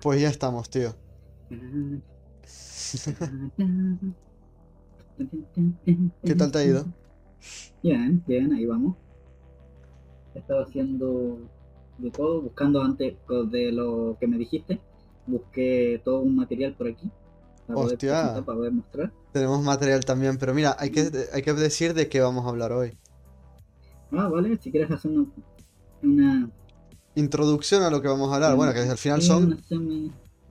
Pues ya estamos, tío. ¿Qué tal te ha ido? Bien, bien, ahí vamos. He estado haciendo de todo, buscando antes de lo que me dijiste. Busqué todo un material por aquí. Para Hostia. para poder mostrar. Tenemos material también, pero mira, hay que, hay que decir de qué vamos a hablar hoy. Ah, vale, si quieres hacer una, Introducción a lo que vamos a hablar. Bueno, que al final son...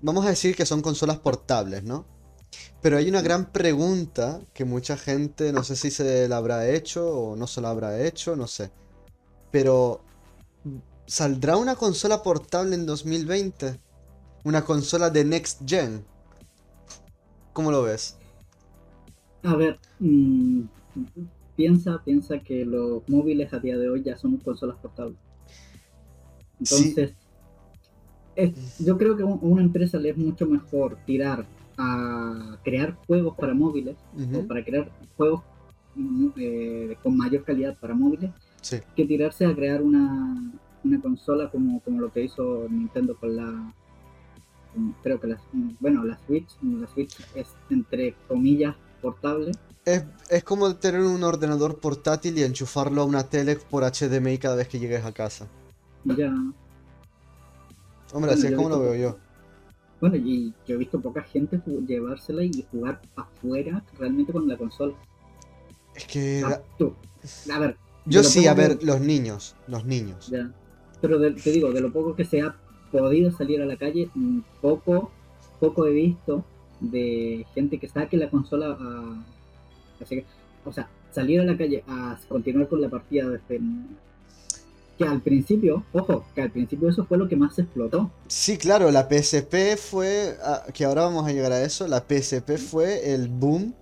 Vamos a decir que son consolas portables, ¿no? Pero hay una gran pregunta que mucha gente, no sé si se la habrá hecho o no se la habrá hecho, no sé. Pero, ¿saldrá una consola portable en 2020? Una consola de Next Gen. ¿Cómo lo ves? A ver, mm, piensa, piensa que los móviles a día de hoy ya son consolas portables. Entonces, yo creo que a una empresa le es mucho mejor tirar a crear juegos para móviles o para crear juegos mm, eh, con mayor calidad para móviles que tirarse a crear una, una consola como, como lo que hizo Nintendo con la creo que la, bueno la Switch la Switch es entre comillas portable. Es, es, como tener un ordenador portátil y enchufarlo a una tele por HDMI cada vez que llegues a casa. Ya. Hombre, así es como lo veo yo. Bueno, y yo he visto poca gente llevársela y jugar afuera realmente con la consola. Es que. Ah, tú. A ver. Yo sí, a ver, los niños. Los niños. Ya. Pero te digo, de lo poco que se ha podido salir a la calle, mm, poco, poco he visto de gente que saque la consola a, o sea, salir a la calle a continuar con la partida desde que al principio, ojo, que al principio eso fue lo que más explotó. Sí, claro, la PSP fue, ah, que ahora vamos a llegar a eso, la PSP fue el boom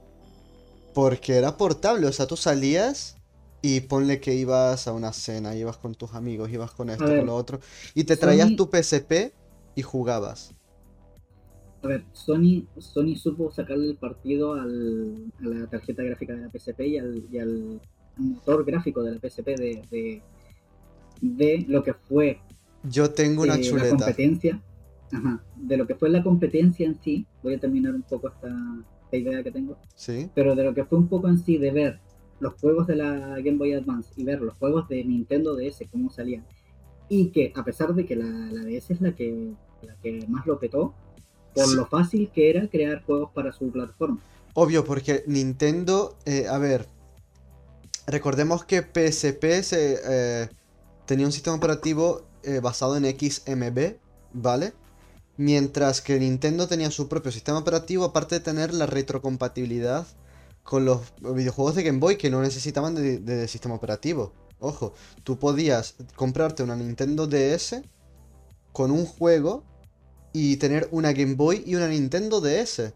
porque era portable, o sea, tú salías y ponle que ibas a una cena, ibas con tus amigos, ibas con esto, con lo otro, y te traías tu PSP y jugabas. A ver, Sony, Sony supo sacarle el partido al, a la tarjeta gráfica de la PSP y al, motor gráfico de la PSP de, de, lo que fue. Yo tengo una eh, La competencia. Ajá, de lo que fue la competencia en sí. Voy a terminar un poco esta, idea que tengo. Sí. Pero de lo que fue un poco en sí de ver los juegos de la Game Boy Advance y ver los juegos de Nintendo DS, cómo salían. Y que a pesar de que la, la DS es la que, la que más lo petó, por lo fácil que era crear juegos para su plataforma. Obvio, porque Nintendo, eh, a ver, recordemos que PSP eh, tenía un sistema operativo eh, basado en XMB, ¿vale? Mientras que Nintendo tenía su propio sistema operativo, aparte de tener la retrocompatibilidad con los videojuegos de Game Boy que no necesitaban de sistema operativo. Ojo, tú podías comprarte una Nintendo DS con un juego y tener una Game Boy y una Nintendo DS. O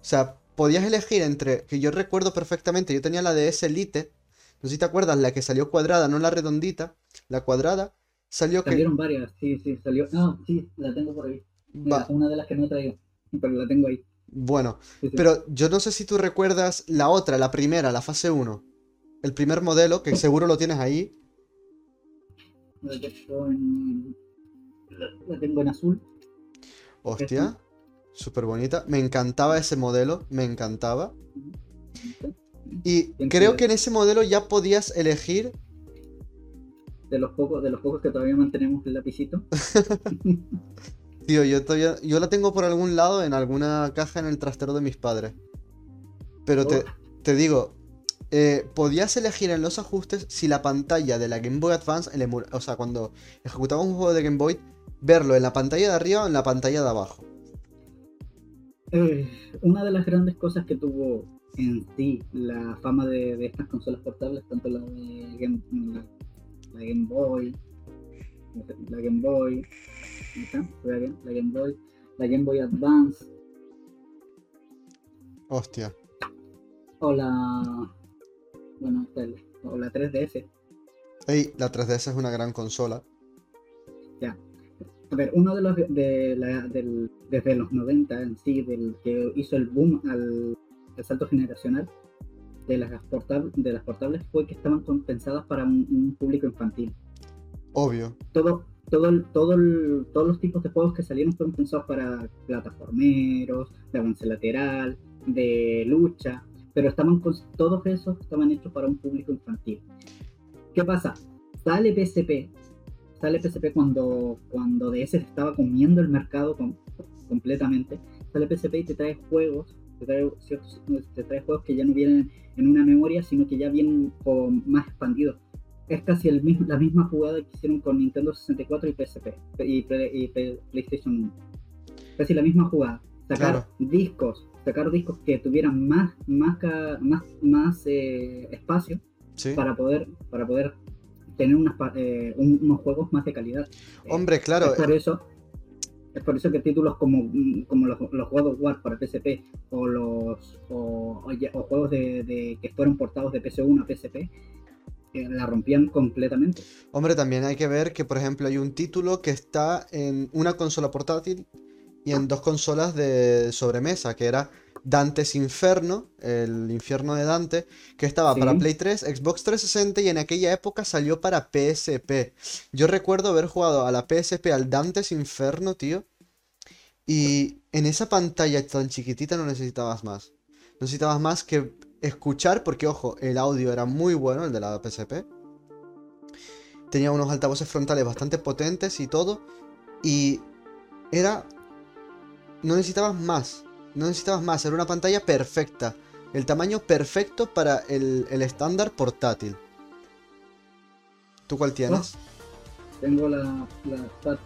sea, podías elegir entre, que yo recuerdo perfectamente, yo tenía la DS Elite, no sé si te acuerdas, la que salió cuadrada, no la redondita, la cuadrada, salió que... Salieron varias, sí, sí, salió... No, sí, la tengo por ahí. una de las que no he traído, pero la tengo ahí. Bueno, pero yo no sé si tú recuerdas la otra, la primera, la fase 1. El primer modelo, que seguro lo tienes ahí. La, la tengo en azul. Hostia, súper bonita. Me encantaba ese modelo, me encantaba. Y creo que en ese modelo ya podías elegir. De los pocos, de los pocos que todavía mantenemos el lapicito. Tío, yo todavía. Yo la tengo por algún lado en alguna caja en el trastero de mis padres. Pero te, oh. digo, eh, podías elegir en los ajustes si la pantalla de la Game Boy Advance, o sea, cuando ejecutaba un juego de Game Boy, verlo en la pantalla de arriba o en la pantalla de abajo. Eh, una de las grandes cosas que tuvo en sí la fama de, estas consolas portables, tanto la de Game, la, Game Boy, la Game Boy, la Game Boy, la Game Boy Advance. Hostia. O la. Bueno, o la 3DS. Ey, la 3DS es una gran consola. Ya. A ver, uno de los de la, del, desde los 90 en sí, del que hizo el boom al, salto generacional de las, de las portables fue que estaban pensadas para un, público infantil. Obvio. Todo, todo, todo todos los tipos de juegos que salieron fueron pensados para plataformeros, de avance lateral, de lucha, pero estaban con, todos esos estaban hechos para un público infantil. ¿Qué pasa? Sale PSP, sale PSP cuando, cuando DS estaba comiendo el mercado completamente, sale PSP y te trae juegos, te trae, te trae juegos que ya no vienen en una memoria, sino que ya vienen más expandidos es casi el mismo, la misma jugada que hicieron con Nintendo 64 y PSP y, PlayStation 1. Casi la misma jugada. Sacar discos, sacar discos que tuvieran más, más, más, más eh, espacio para poder, para poder tener eh, unos juegos más de calidad. Hombre, claro. Es por eso, es por eso que títulos como, como los, los juegos War para PSP o los o, juegos de, que fueron portados de PS1 a PSP la rompían completamente. Hombre, también hay que ver que, por ejemplo, hay un título que está en una consola portátil y en dos consolas de sobremesa, que era Dante's Inferno, el infierno de Dante, que estaba para Play 3, Xbox 360 y en aquella época salió para PSP. Yo recuerdo haber jugado a la PSP al Dante's Inferno, tío. Y en esa pantalla tan chiquitita no necesitabas más. Necesitabas más que escuchar, porque ojo, el audio era muy bueno, el de la PSP. Tenía unos altavoces frontales bastante potentes y todo. Y era... No necesitabas más. No necesitabas más. Era una pantalla perfecta. El tamaño perfecto para el, estándar portátil. ¿Tú cuál tienes? tengo la, la FAT.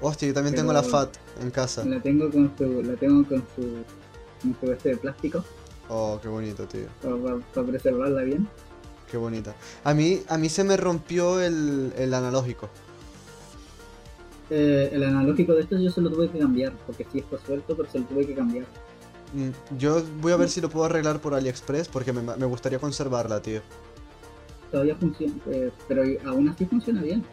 Hostia, yo también tengo la FAT en casa. La tengo con su, la tengo con su, con su este de plástico. Oh, qué bonito, tío. Para, preservarla bien. Qué bonita. A mí, a mí se me rompió el, analógico. Eh, el analógico de estos yo se lo tuve que cambiar, porque sí está suelto, pero se lo tuve que cambiar. Mm, yo voy a ver si lo puedo arreglar por AliExpress, porque me, gustaría conservarla, tío. Todavía funciona, eh, pero aún así funciona bien.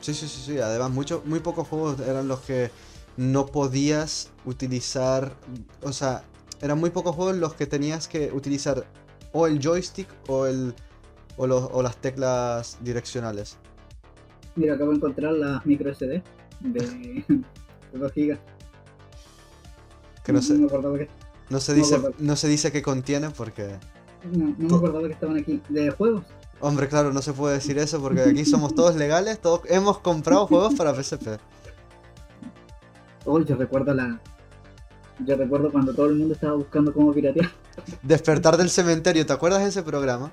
Sí, sí, sí, sí. Además, mucho, muy pocos juegos eran los que no podías utilizar. O sea, eran muy pocos juegos los que tenías que utilizar o el joystick o, el, o, o las teclas direccionales. Mira, acabo de encontrar la micro SD de 2 GB. Que no, se, no, se dice, no se dice que contiene porque... No, no me acordaba que estaban aquí. ¿De juegos? Hombre, claro, no se puede decir eso porque aquí somos todos legales, todos hemos comprado juegos para PSP. Uy, yo recuerdo la, yo recuerdo cuando todo el mundo estaba buscando cómo piratear. Despertar del cementerio, ¿te acuerdas de ese programa?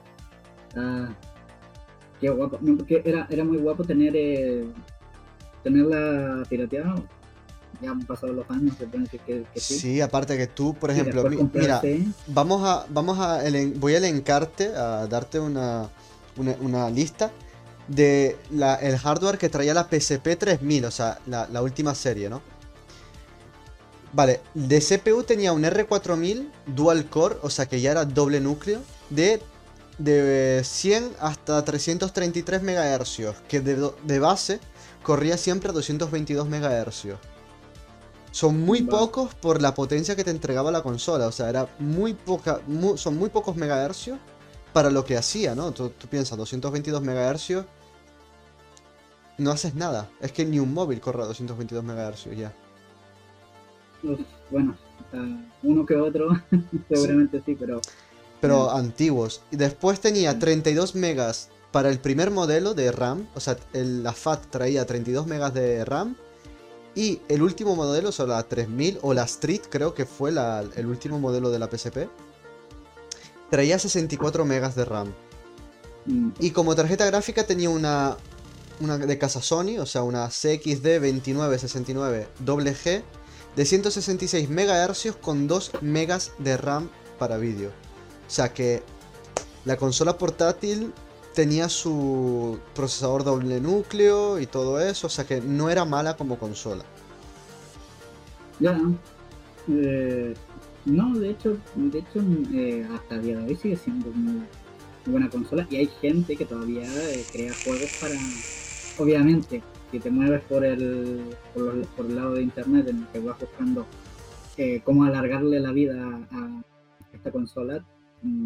Ah, qué guapo. porque era, era muy guapo tener eh, tenerla pirateada. Ya han pasado los años, se puede decir que, sí. Sí, aparte que tú, por ejemplo, mira, vamos a, vamos a, voy a elencarte, a darte una, una, lista de la, el hardware que traía la PSP 3000, o sea, la, la última serie, ¿no? Vale, de CPU tenía un R4000 dual core, o sea que ya era doble núcleo, de, de 100 hasta 333 MHz, que de, base corría siempre a 222 MHz. Son muy pocos por la potencia que te entregaba la consola, o sea, era muy poca, son muy pocos MHz para lo que hacía, ¿no? Tú, tú piensas, 222 MHz, no haces nada. Es que ni un móvil corre a 222 MHz ya bueno, uno que otro, seguramente sí, pero... Pero antiguos. Y después tenía 32 megas para el primer modelo de RAM, o sea, la FAT traía 32 megas de RAM. Y el último modelo, o sea, la 3000 o la Street, creo que fue el último modelo de la PSP, traía 64 megas de RAM. Mm. Y como tarjeta gráfica tenía una, una de casa Sony, o sea, una CXD 2969 G de 166 MHz con 2 MB de RAM para vídeo. O sea que la consola portátil tenía su procesador doble núcleo y todo eso, o sea que no era mala como consola. Ya, eh, no, de hecho, de hecho eh, hasta el día de hoy sigue siendo muy buena consola y hay gente que todavía eh, crea juegos para, obviamente, si te mueves por el, por, el lado de internet en el que vas buscando eh, cómo alargarle la vida a esta consola,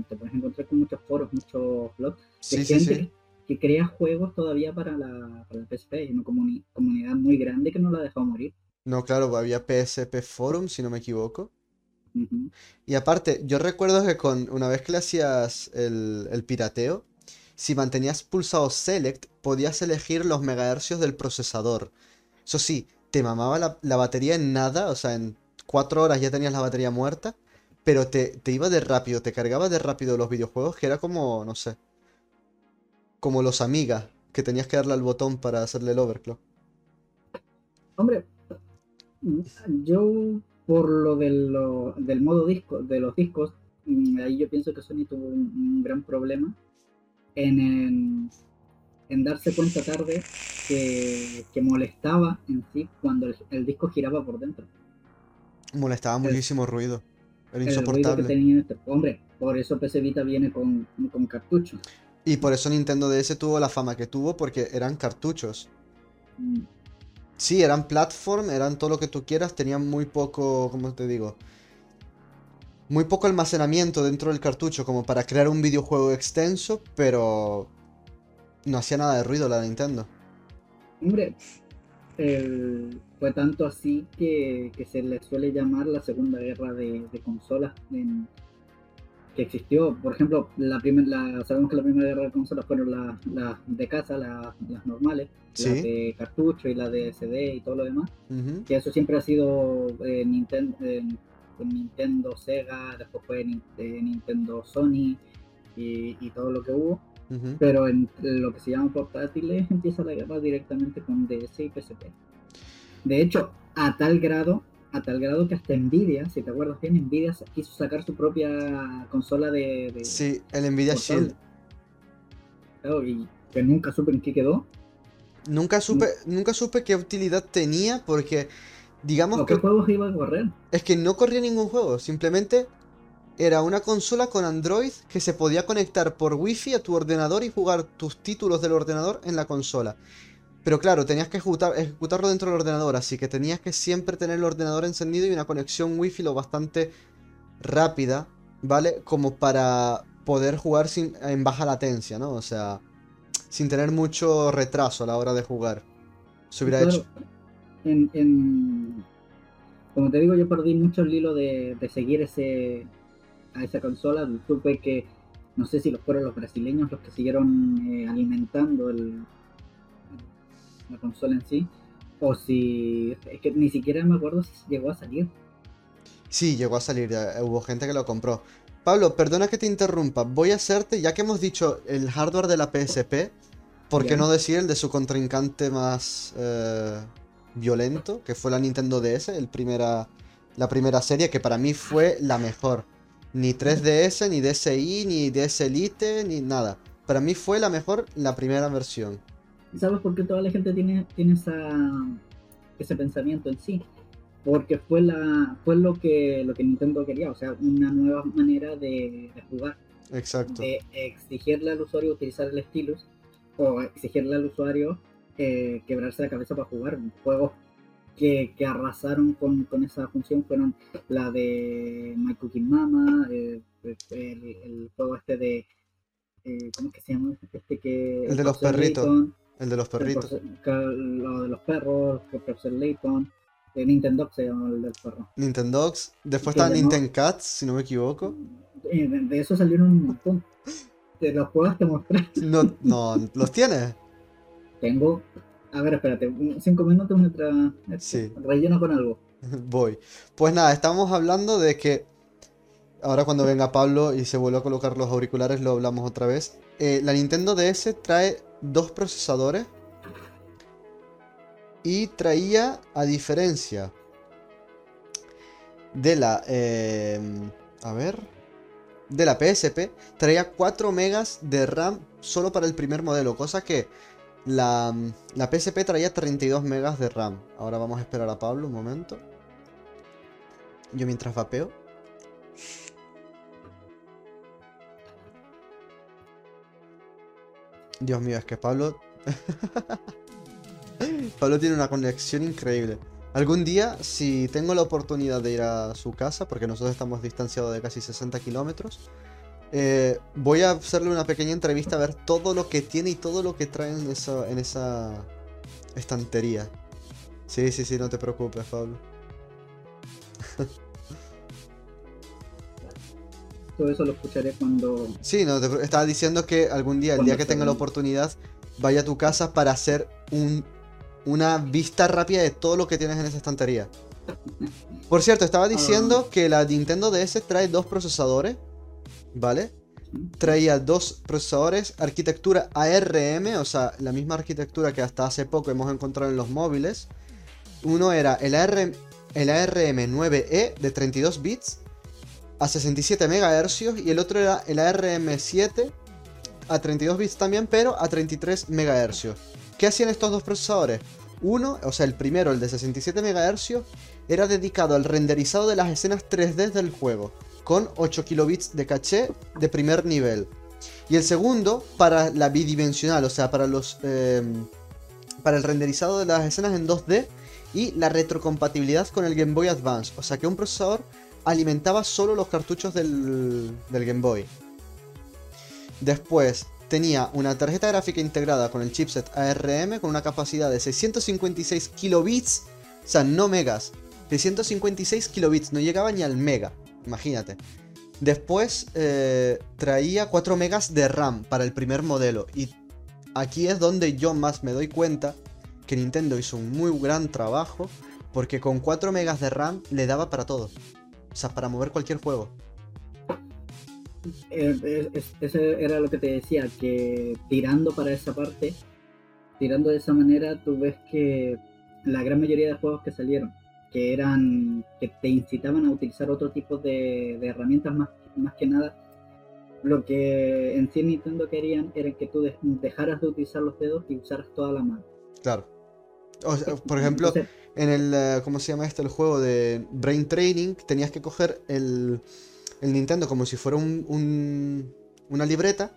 te puedes encontrar con muchos foros, muchos blogs de gente que crea juegos todavía para la, para la PSP. Hay una comunidad muy grande que no la ha dejado morir. No, claro, había PSP Forum, si no me equivoco. Y aparte, yo recuerdo que con una vez que le hacías el, pirateo, si mantenías pulsado Select, podías elegir los megahercios del procesador. Eso sí, te mamaba la, batería en nada, o sea, en cuatro horas ya tenías la batería muerta, pero te, te iba de rápido, te cargaba de rápido los videojuegos, que era como, no sé, como los amigas, que tenías que darle al botón para hacerle el overclock. Hombre, yo por lo, del modo disco, de los discos, mm, ahí yo pienso que Sony tuvo un, gran problema en, en, darse cuenta tarde que, molestaba en sí cuando el, disco giraba por dentro. Molestaba muchísimo ruido. Era insoportable. Este, hombre, por eso PC Vita viene con, con cartucho. Y por eso Nintendo DS tuvo la fama que tuvo, porque eran cartuchos. Mm. Sí, eran platform, eran todo lo que tú quieras, tenían muy poco, ¿cómo te digo? Muy poco almacenamiento dentro del cartucho como para crear un videojuego extenso, pero no hacía nada de ruido la Nintendo. Hombre, fue tanto así que, se le suele llamar la segunda guerra de, consolas en, que existió. Por ejemplo, la la, sabemos que la primera guerra de consolas fueron las de casa, las normales, las de cartucho y las de CD y todo lo demás. Que eso siempre ha sido eh, Nintendo, eh, Nintendo, Sega, después fue Nintendo, Sony y, todo lo que hubo. Pero en lo que se llama portátiles empieza la guerra directamente con DS y PSP. De hecho, a tal grado a tal grado que hasta Nvidia, si te acuerdas bien, Nvidia quiso sacar su propia consola de... sí, el Nvidia Shield. Claro, y que nunca supe en qué quedó. Nunca supe, nunca supe qué utilidad tenía porque, digamos que... ¿Qué juegos iba a correr? Es que no corría ningún juego, simplemente era una consola con Android que se podía conectar por Wi-Fi a tu ordenador y jugar tus títulos del ordenador en la consola. Pero claro, tenías que ejecutarlo dentro del ordenador, así que tenías que siempre tener el ordenador encendido y una conexión wifi lo bastante rápida, ¿vale? Como para poder jugar sin, en baja latencia, ¿no? O sea, sin tener mucho retraso a la hora de jugar. Se hubiera hecho. En, Como te digo, yo perdí mucho el hilo de, seguir ese a esa consola. Supe que, no sé si fueron los brasileños los que siguieron eh, alimentando el, la consola en sí, o si es que ni siquiera me acuerdo si llegó a salir. Sí, llegó a salir, hubo gente que lo compró. Pablo, perdona que te interrumpa, voy a hacerte, ya que hemos dicho el hardware de la PSP, ¿por qué no decir el de su contrincante más eh, violento, que fue la Nintendo DS, el primera, la primera serie, que para mí fue la mejor. Ni 3DS, ni DSi, ni DS Elite, ni nada. Para mí fue la mejor la primera versión. ¿Sabes por qué toda la gente tiene, tiene esa, ese pensamiento en sí? Porque fue la fue lo que lo que Nintendo quería, o sea, una nueva manera de, jugar. Exacto. De exigirle al usuario utilizar el stylus o exigirle al usuario eh, quebrarse la cabeza para jugar. Juegos que, que arrasaron con, con, esa función fueron la de My Cooking Mama, eh, el, juego este de... Eh, ¿Cómo es que se llama? Este que... El de los perritos. El de los perritos. lo de los perros, que Professor Layton. De Nintendo se llama el del perro. Nintendo. Después está Nintendo Cats, si no me equivoco. De, eso salieron un montón. ¿Te los puedo te mostrar? No, no, ¿los tienes? Tengo. A ver, espérate, cinco minutos mientras sí. relleno con algo. Voy. Pues nada, estamos hablando de que. Ahora cuando venga Pablo y se vuelva a colocar los auriculares lo hablamos otra vez. Eh, la Nintendo DS trae dos procesadores y traía, a diferencia de la... Em, a ver... De la PSP, traía 4 megas de RAM solo para el primer modelo, cosa que la, la PSP traía 32 megas de RAM. Ahora vamos a esperar a Pablo un momento. Yo mientras vapeo. Dios mío, es que Pablo... Pablo tiene una conexión increíble. Algún día, si tengo la oportunidad de ir a su casa, porque nosotros estamos distanciados de casi 60 kilómetros, Eh, voy a hacerle una pequeña entrevista a ver todo lo que tiene y todo lo que trae en esa, en esa estantería. Sí, sí, sí, no te preocupes, Pablo. Eso lo escucharé cuando... Sí, no, te, estaba diciendo que algún día, el día que tenga la oportunidad, vaya a tu casa para hacer un, una vista rápida de todo lo que tienes en esa estantería. Por cierto, estaba diciendo que la Nintendo DS trae dos procesadores, ¿vale? Traía dos procesadores, arquitectura ARM, o sea, la misma arquitectura que hasta hace poco hemos encontrado en los móviles. Uno era el, ARM, el ARM9E de 32 bits a 67 MHz y el otro era el ARM7 a 32 bits también, pero a 33 MHz. ¿Qué hacían estos dos procesadores? Uno, o sea, el primero, el de 67 MHz, era dedicado al renderizado de las escenas 3D del juego, con 8 kilobits de caché de primer nivel. Y el segundo, para la bidimensional, o sea, para los. Em, para el renderizado de las escenas en 2D y la retrocompatibilidad con el Game Boy Advance. O sea que un procesador alimentaba solo los cartuchos del, Game Boy. Después tenía una tarjeta gráfica integrada con el chipset ARM con una capacidad de 656 kilobits, o sea, no megas, 656 kilobits, no llegaba ni al mega, imagínate. Después eh, traía 4 megas de RAM para el primer modelo y aquí es donde yo más me doy cuenta que Nintendo hizo un muy gran trabajo porque con 4 megas de RAM le daba para todo. O sea, para mover cualquier juego. Eh, ese era lo que te decía, que tirando para esa parte, tirando de esa manera, tú ves que la gran mayoría de juegos que salieron, que eran, que te incitaban a utilizar otro tipo de, herramientas más, más que nada, lo que en sí Nintendo querían era que tú dejaras de utilizar los dedos y usaras toda la mano. Claro. por ejemplo, en el, eh, ¿cómo se llama este? El juego de Brain Training, tenías que coger el, el Nintendo como si fuera un, una libreta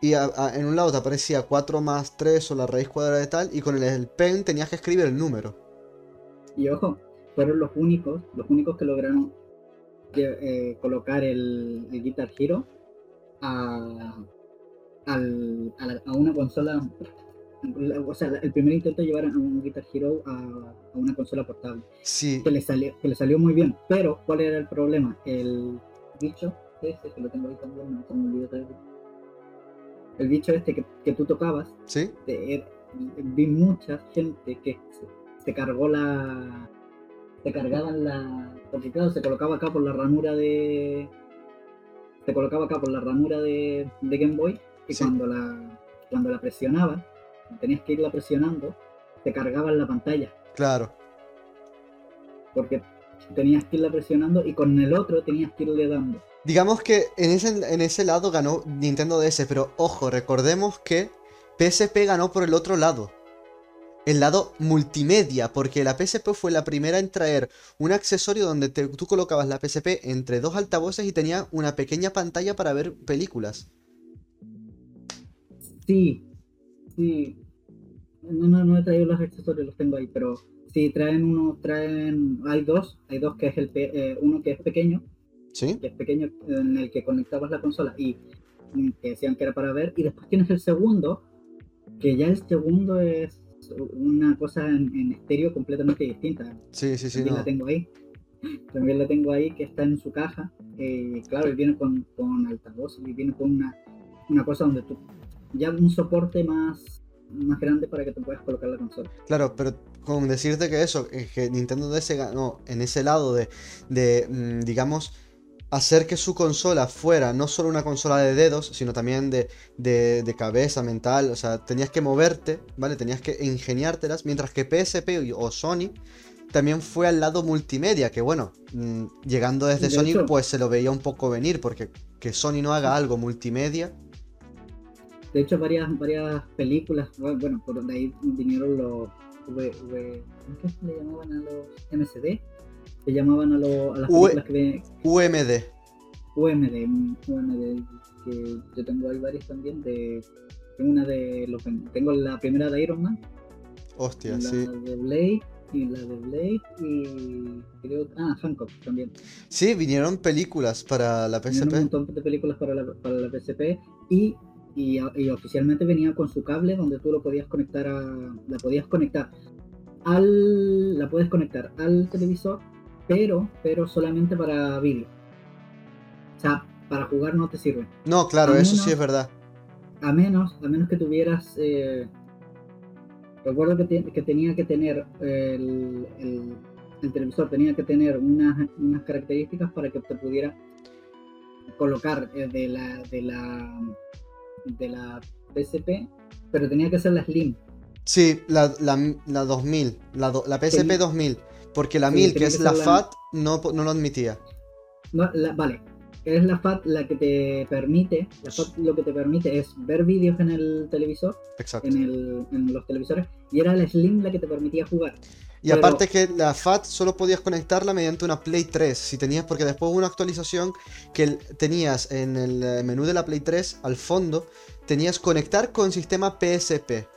y en un lado te aparecía 4 más 3 o la raíz cuadrada de tal y con el, pen tenías que escribir el número. Y ojo, fueron los únicos, los únicos que lograron eh, colocar el, Guitar Hero a, a una consola o sea, el primer intento de llevar a un Guitar Hero a, una consola portable. Sí. Que le, salió, que le salió muy bien. Pero, ¿cuál era el problema? El bicho este, que lo tengo ahí también, no me olvidó El bicho este que, que tú tocabas. Sí. vi mucha gente que se, cargó la. Se cargaban la. Porque claro, se colocaba acá por la ranura de. Se colocaba acá por la ranura de, de Game Boy. Y cuando la cuando la presionaba, tenías que irla presionando, te cargaban la pantalla. Claro. Porque tenías que irla presionando y con el otro tenías que irle dando. Digamos que en ese, en ese lado ganó Nintendo DS, pero ojo, recordemos que PSP ganó por el otro lado. El lado multimedia, porque la PSP fue la primera en traer un accesorio donde tú colocabas la PSP entre dos altavoces y tenía una pequeña pantalla para ver películas. Sí, sí. No, no, no he traído los accesorios, los tengo ahí, pero sí traen uno, traen, hay dos, hay dos que es el, eh, uno que es pequeño, ¿Sí? que es pequeño en el que conectabas la consola y que decían que era para ver, y después tienes el segundo, que ya el segundo es una cosa en, estéreo completamente distinta. Sí, sí, sí. También la tengo ahí. También la tengo ahí, que está en su caja. Eh, claro, y viene con, con altavoz, y viene con una, una cosa donde tú ya un soporte más, más grande para que te puedas colocar la consola. Claro, pero con decirte que eso, que Nintendo DS ganó en ese lado de, de mm, digamos, hacer que su consola fuera no solo una consola de dedos, sino también de, de, cabeza, mental, o sea, tenías que moverte, ¿vale? Tenías que ingeniártelas, mientras que PSP o Sony también fue al lado multimedia, que bueno, mm, llegando desde Sony pues se lo veía un poco venir, porque que Sony no haga algo multimedia de hecho, varias, varias películas, bueno, por ahí vinieron los v, ¿cómo se le llamaban a los MCD? Se llamaban a, a las películas que UMD. UMD, UMD, que yo tengo ahí varias también de tengo una de los tengo la primera de Iron Man hostia la sí de Blade y la de Blade y creo ah Hancock también Sí, vinieron películas para la Vinieron un PSP. montón de películas para la, para la PSP y, y, y oficialmente venía con su cable donde tú lo podías conectar a la podías conectar al la puedes conectar al televisor pero pero solamente para vídeo o sea para jugar no te sirve No, claro, A eso menos- sí es verdad. a menos a menos que tuvieras eh, recuerdo que, te- que tenía que tener el, el- el televisor tenía que tener unas, unas características para que te pudiera colocar eh, de la de la de la PSP pero tenía que ser la Slim Sí, la, la, la 2000, la, do- la PSP Sí. 2000. Porque la Sí, 1000, que es que la FAT, no, no lo admitía. No, vale es la FAT la que te permite la FAT lo que te permite es ver vídeos en el televisor Exacto. en, el, en los televisores y era la Slim la que te permitía jugar Y pero- aparte que la FAT solo podías conectarla mediante una Play 3. Si tenías, porque después hubo una actualización que el- tenías en el eh, menú de la Play 3, al fondo, tenías conectar con sistema PSP.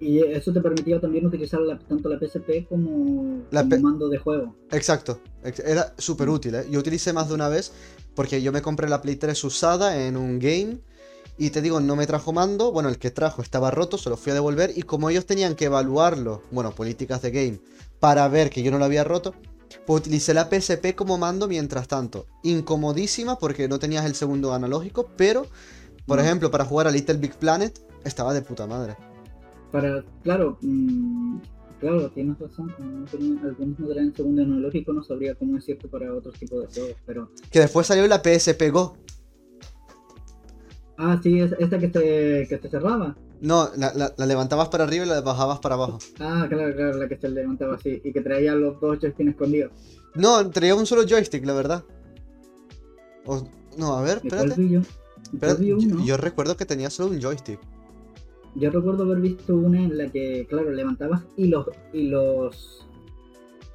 Y eso te permitía también utilizar la- tanto la PSP como, La como mando de juego. Exacto, ex- era súper útil, ¿eh? Yo utilicé más de una vez porque yo me compré la Play 3 usada en un game y te digo, no me trajo mando, bueno, el que trajo estaba roto, se lo fui a devolver y como ellos tenían que evaluarlo, bueno, políticas de game, para ver que yo no lo había roto, pues utilicé la PSP como mando mientras tanto. Incomodísima porque no tenías el segundo analógico, pero, por Mm. ejemplo, para jugar a Little Big Planet estaba de puta madre. Para, claro, mm, claro, tienes razón. como no tenía- algunos no tenían segundo analógico, no sabría cómo decirte para otros tipos de juegos. Pero, Que después salió la PSP Go. Ah, sí, es esta que te, que te cerraba. No, la, la- la levantabas para arriba y la bajabas para abajo. Ah, claro, claro, la que se levantaba así y que traía los dos joysticks escondidos. No, traía un solo joystick, la verdad. O- no, a ver, ¿De cuál espérate. yo? Yo recuerdo que tenía solo un joystick. Yo recuerdo haber visto una en la que, claro, levantabas y los y los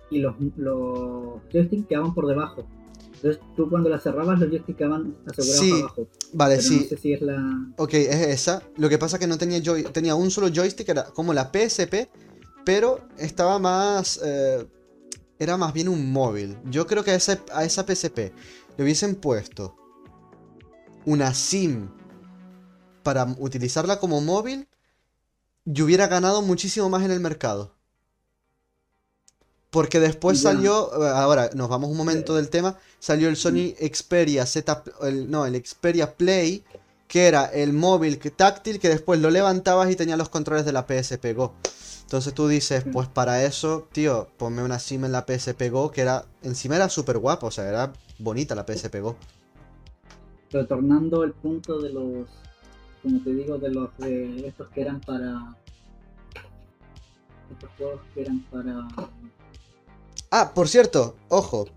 y los, los joysticks quedaban por debajo. Entonces tú cuando la cerrabas los joysticks quedaban asegurados Sí, abajo. Vale, Pero sí. no sé si es la. Ok, es esa. Lo que pasa que no tenía joy tenía un solo joystick, era como la PSP, pero estaba más. eh, era más bien un móvil. Yo creo que a esa, a esa PSP le hubiesen puesto una SIM para utilizarla como móvil, y hubiera ganado muchísimo más en el mercado. Porque después Ya. salió, eh, ahora nos vamos un momento del tema, salió el Sony Xperia Z, el- no, el Xperia Play, que era el móvil táctil que después lo levantabas y tenía los controles de la PSP Go. Entonces tú dices, pues para eso, tío, ponme una SIM en la PSP Go, que era, encima era súper guapa, o sea, era bonita la PSP Go. Retornando al punto de los. Como te digo, de los de estos que eran para. Estos juegos que eran para. Ah, por cierto, ojo,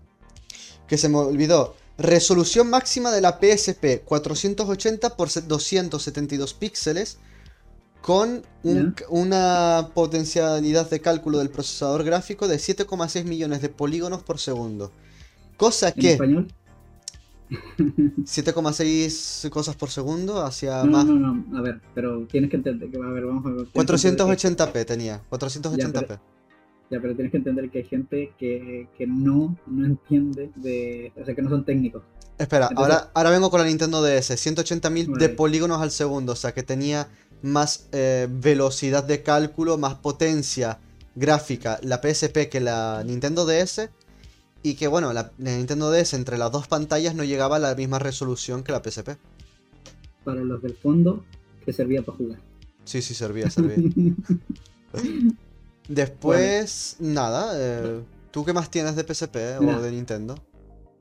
que se me olvidó. Resolución máxima de la PSP 480 x 272 píxeles con un- una potencialidad de cálculo del procesador gráfico de 7,6 millones de polígonos por segundo. Cosa En que español. 7,6 cosas por segundo hacia No, más. no, no, no, a ver, pero tienes que entender que, a ver, vamos a ver. tienes que entender que- 480p tenía, 480p. Ya, pero tienes que entender que hay gente que, que no, no entiende de. O sea, que no son técnicos. Espera, Entonces- ahora, ahora vengo con la Nintendo DS, 180.000 de polígonos al segundo, o sea que tenía más eh, velocidad de cálculo, más potencia gráfica la PSP que la Nintendo DS y que bueno, la, la Nintendo DS entre las dos pantallas no llegaba a la misma resolución que la PSP. Para los del fondo, que servía para jugar. Sí, sí, servía, servía. Después, nada, eh, ¿tú qué más tienes de PSP o de Nintendo?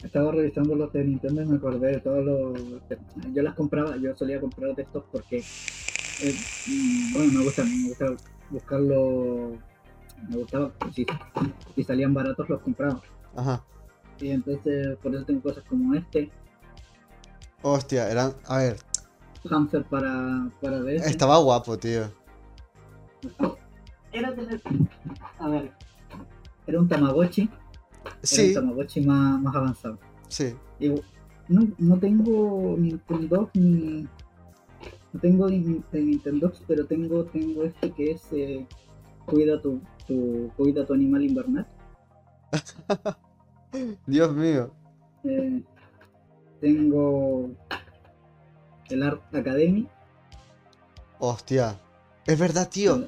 Estaba revisando los de Nintendo y me acordé de todos los. Yo las compraba, yo solía comprar de estos porque. eh, mm, bueno, me gusta, me gusta buscarlo. Me gustaba, si, si salían baratos los compraba. Ajá. Y entonces, por eso tengo cosas como este, Hostia, eran, a ver, Hamster para, para DS. estaba guapo, tío. Era tener. A ver. Era un Tamagotchi. Era Sí, un Tamagotchi más, más avanzado. sí. Y no, no tengo Nintendo ni. No tengo ni- de Nintendo, pero tengo, tengo este que es. eh, cuida tu, tu tu cuida tu animal invernal. Dios mío. Eh, tengo el Art Academy. Hostia. Es verdad, tío.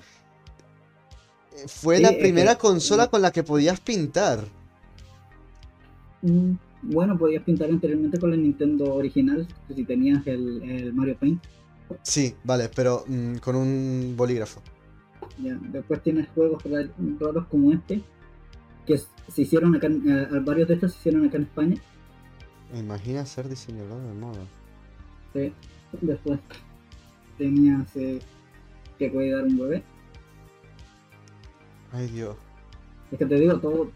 Eh, Fue Sí, la es primera que- consola con la que podías pintar. mm, Bueno, podías pintar anteriormente con la Nintendo original si tenías el, el Mario Paint. Sí, vale, pero mm, con un bolígrafo. Ya. Después tienes juegos ra- raros como este, que se hicieron acá, en- eh, varios de estos se hicieron acá en España. Imagina ser diseñador de moda. Sí. Después tenías eh, que cuidar un bebé. Ay, Dios. Es que te digo, todo,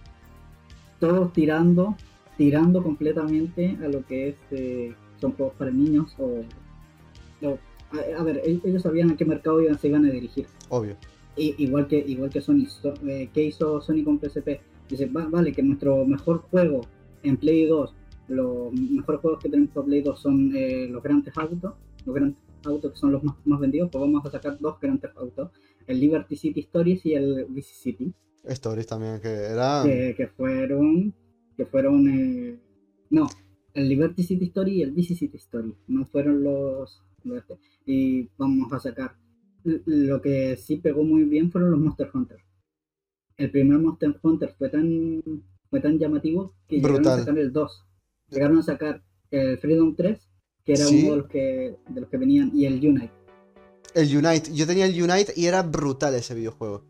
todo tirando, tirando completamente a lo que es, eh, son juegos para niños o, o- a, a ver, ellos sabían a qué mercado iban, se iban a dirigir. Obvio. I- igual que igual que Sony, So- eh, ¿qué hizo Sony con PSP? Dice, "Va- vale, que nuestro mejor juego en Play 2, los mejores juegos que tenemos para Play 2 son eh, los Grand Theft Auto, los Grand Theft Auto que son los más, más vendidos, pues vamos a sacar dos Grand Theft Auto, el Liberty City Stories y el Vice City. Stories también, que era. que, que fueron que fueron eh, no el Liberty City Story y el DC City Story no fueron los, los este. y vamos a sacar lo que sí pegó muy bien fueron los Monster Hunter el primer Monster Hunter fue tan fue tan llamativo que llegaron a sacar el 2 llegaron a sacar el Freedom 3 que era Sí. uno de los que de los que venían y el Unite El Unite. Yo tenía el Unite y era brutal ese videojuego.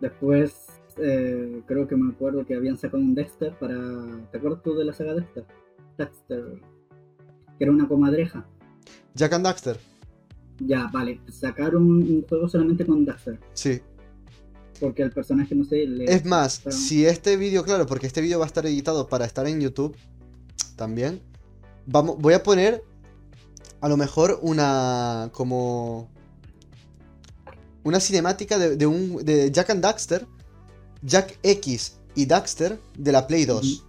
después eh, creo que me acuerdo que habían sacado un Dexter para ¿te acuerdas tú de la saga Dexter? Dexter que era una comadreja Jack and Daxter. ya vale sacaron un juego solamente con Dexter Sí. porque el personaje no sé le Es más, pero- si este vídeo, claro, porque este vídeo va a estar editado para estar en YouTube también. Vamos, voy a poner a lo mejor una como una cinemática de, de un de Jack and Daxter, Jack X y Daxter de la Play 2.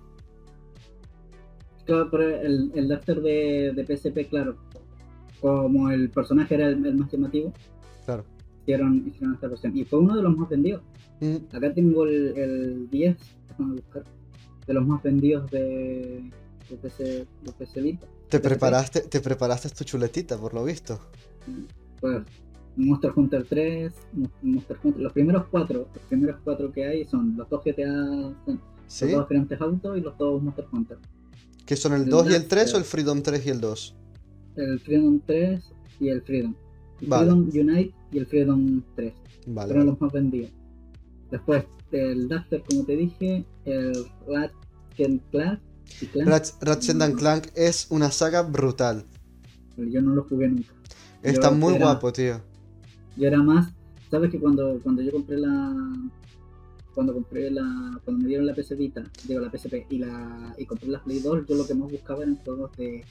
Claro, pero el, el Dexter de, de PSP claro. Como el personaje era el, el más llamativo. Claro. hicieron, hicieron esta versión. Y fue uno de los más vendidos. Mm, acá tengo el, el 10 déjame buscar. De los más vendidos de de PC, de PC Vita Te preparaste, te preparaste tu chuletita, por lo visto. pues Monster Hunter 3, Mo- Monster Hunter, los primeros cuatro, los primeros cuatro que hay son los dos GTA, ¿Sí? los dos Grand Theft Auto y los dos Monster Hunter. Que son el el 2 y el 3 o el Freedom 3 y el 2. El Freedom 3 y el Freedom. El Vale. Freedom Unite y el Freedom 3 Vale. fueron los más vendidos. Después el Duster, como te dije, el Ratchet Clank Ratch- Ratchet and Clank es una saga brutal. yo no lo jugué nunca. Está Yo muy era- guapo, tío. Yo era más, sabes que cuando, cuando yo compré la cuando compré la cuando me dieron la PC Vita, digo la PSP y la y compré la Play 2, yo lo que más buscaba eran juegos de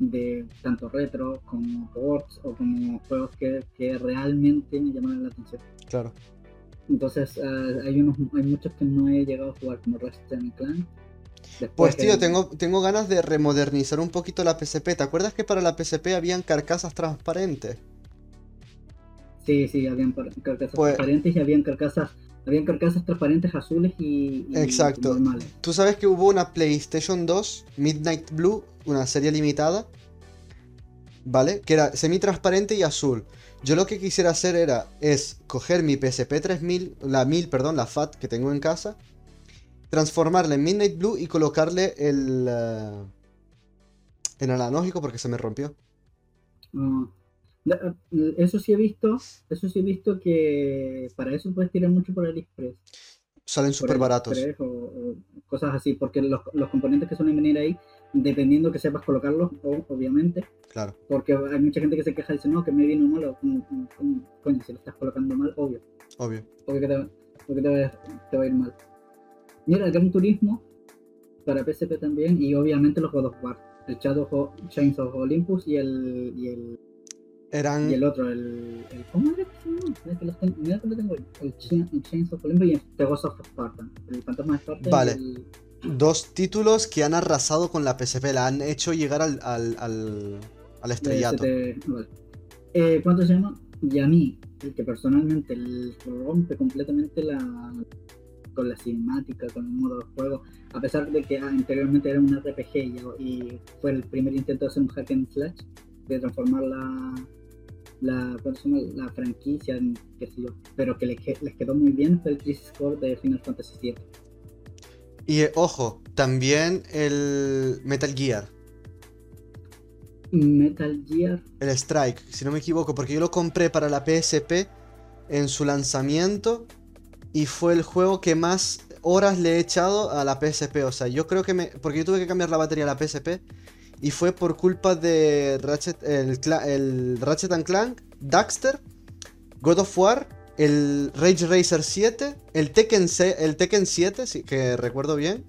de tanto retro como ports o como juegos que, que realmente me llamaran la atención. Claro. Entonces ah, hay unos hay muchos que no he llegado a jugar como Ratchet Clank. Después Pues tío, tengo, tengo ganas de remodernizar un poquito la PSP. ¿Te acuerdas que para la PSP habían carcasas transparentes? Sí, sí, habían carcasas Pues- transparentes y habían carcasas habían carcasas transparentes azules y, y Exacto. normales. Tú sabes que hubo una PlayStation 2, Midnight Blue, una serie limitada, ¿vale? Que era semi-transparente y azul. Yo lo que quisiera hacer era, es coger mi PSP 3000, la 1000, perdón, la FAT que tengo en casa, transformarla en Midnight Blue y colocarle el, eh, el analógico porque se me rompió. Ah, da- eso sí he visto, eso sí he visto que para eso puedes tirar mucho por AliExpress. Salen súper baratos. O, o cosas así, porque los, los componentes que suelen venir ahí, dependiendo que sepas colocarlos, o- obviamente, Claro. porque hay mucha gente que se queja y dice, no, que me vino mal, o como, coño, si lo estás colocando mal, obvio, Obvio. obvio que te, obvio que te va, te va a ir mal. Mira, el Gran Turismo, para PSP también, y obviamente los God of War, el Shadow of, Chains of Olympus y el, y el Eran Y el otro, el. el ¿Cómo era que los tengo, mira que lo tengo ahí. El, Chain- el Chains of Olympus y el The Ghost of Sparta. El fantasma de Sparta. y Vale. el- dos títulos que han arrasado con la PSP, la han hecho llegar al, al, al, al estrellato. ST vale. Eh, ¿Cuánto se llama? Y a mí, el que personalmente rompe completamente la con la cinemática, con el modo de juego, a pesar de que anteriormente era un RPG y, fue el primer intento de hacer un hack and slash, de transformar la, la, la franquicia en qué sé yo, pero que les, les quedó muy bien fue el Crisis Core de Final Fantasy VII. Y eh, ojo, también el Metal Gear. Metal Gear. El Strike, si no me equivoco, porque yo lo compré para la PSP en su lanzamiento y fue el juego que más horas le he echado a la PSP. O sea, yo creo que me. Porque yo tuve que cambiar la batería a la PSP y fue por culpa de Ratchet, el, el Ratchet Clank, Daxter, God of War, el Rage Racer 7, el Tekken, el Tekken 7, sí, que recuerdo bien.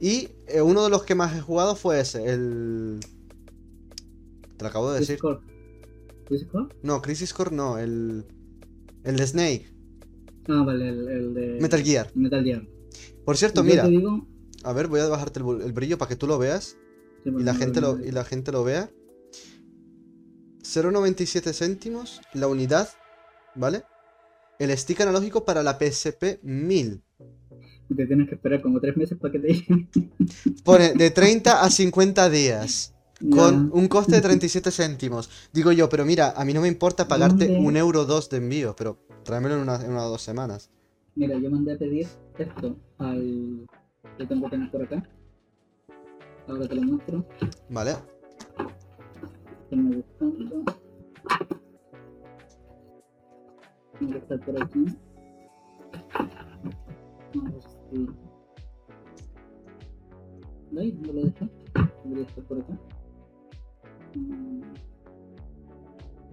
Y eh, uno de los que más he jugado fue ese, el. Te lo acabo de decir. ¿Crisis Core? No, Crisis Core no, el. El de Snake. Ah, vale, el, de. Metal Gear. Metal Gear. Por cierto, mira. A ver, voy a bajarte el, brillo para que tú lo veas. y, la gente lo, y la gente lo vea. 0,97 céntimos la unidad, ¿vale? El stick analógico para la PSP 1000. Y te tienes que esperar como 3 meses para que te lleguen. Pone de 30 a 50 días. Con un coste de 37 céntimos. Digo yo, pero mira, a mí no me importa pagarte un euro dos de envío, pero tráemelo en una, en una o dos semanas. Mira, yo mandé a pedir esto al. Lo tengo que tener por acá. Ahora te lo muestro. Vale. Estoy buscando. Tiene que estar por aquí. A ver si. ¿Veis? No lo dejé. Debería estar por acá. Mm.